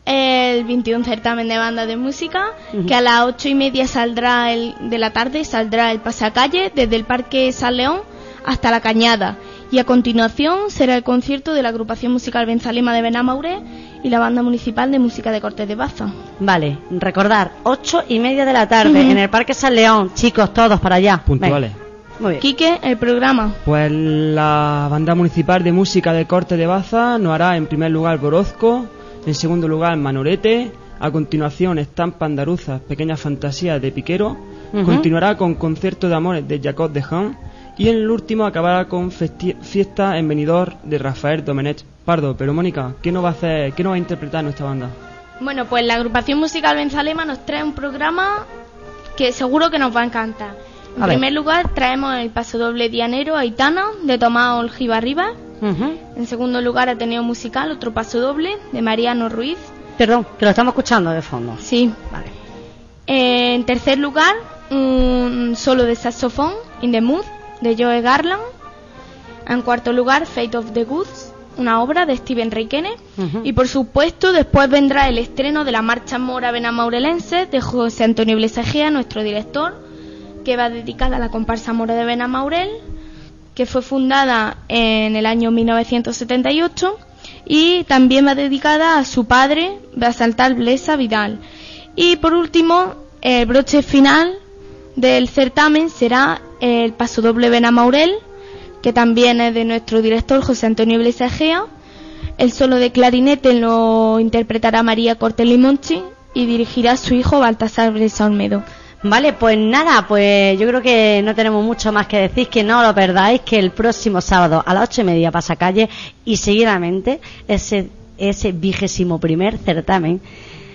el 21 certamen de banda de música, que a las ocho y media saldrá el, de la tarde saldrá el pasacalle desde el Parque San León hasta la Cañada. Y a continuación será el concierto de la agrupación musical Benzalema de Benamaure y la banda municipal de música de Cortes de Baza.
Vale, recordar, ocho y media de la tarde en el Parque San León, chicos, todos para allá.
Puntuales.
Muy bien.
Quique, el programa.
Pues la banda municipal de música de Corte de Baza nos hará en primer lugar Borozco, en segundo lugar Manorete, a continuación Estampa Andaluzas, Pequeñas Fantasías de Piquero, continuará con Concierto de Amores de Jacob de Han y en el último acabará con festi- Fiesta en Benidorm de Rafael Domenech Pardo. Pero Mónica, ¿qué nos va a hacer, qué nos va a interpretar nuestra banda?
Bueno, pues la agrupación musical Benzalema nos trae un programa que seguro que nos va a encantar. En
A ver.
primer lugar, traemos el paso doble dianero Aitana de Tomás Olgiva Rivas. En segundo lugar, Ateneo Musical, otro paso doble de Mariano Ruiz.
Perdón, que lo estamos escuchando de fondo.
Sí.
Vale.
En tercer lugar, un solo de saxofón, In the Mood, de Joe Garland. En cuarto lugar, Fate of the Goods, una obra de Steven Reikene. Y por supuesto, después vendrá el estreno de la Marcha Mora Benamaurelense de José Antonio Blesagea, nuestro director, que va dedicada a la comparsa mora de Benamaurel, que fue fundada en el año 1978 y también va dedicada a su padre, Basaltar Blesa Vidal. Y por último, el broche final del certamen será el paso doble Benamaurel, que también es de nuestro director José Antonio Iglesias Gea. El solo de clarinete lo interpretará María Cortés Limonchi y dirigirá su hijo Baltasar Bresa Olmedo.
Vale, pues nada, pues yo creo que no tenemos mucho más que decir, que no lo perdáis, que el próximo sábado a las ocho y media pasa calle y seguidamente ese, ese vigésimo primer certamen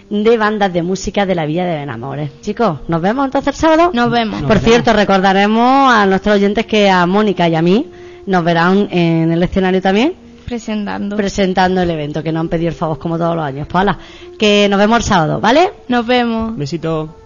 de bandas de música de la Villa de Benamores. Chicos, ¿nos vemos entonces el sábado?
Nos vemos.
Por cierto, recordaremos a nuestros oyentes que a Mónica y a mí nos verán en el escenario también
Presentando.
presentando el evento, que nos han pedido el favor como todos los años. Pues hala, que nos vemos el sábado, ¿vale?
Nos vemos.
Besito.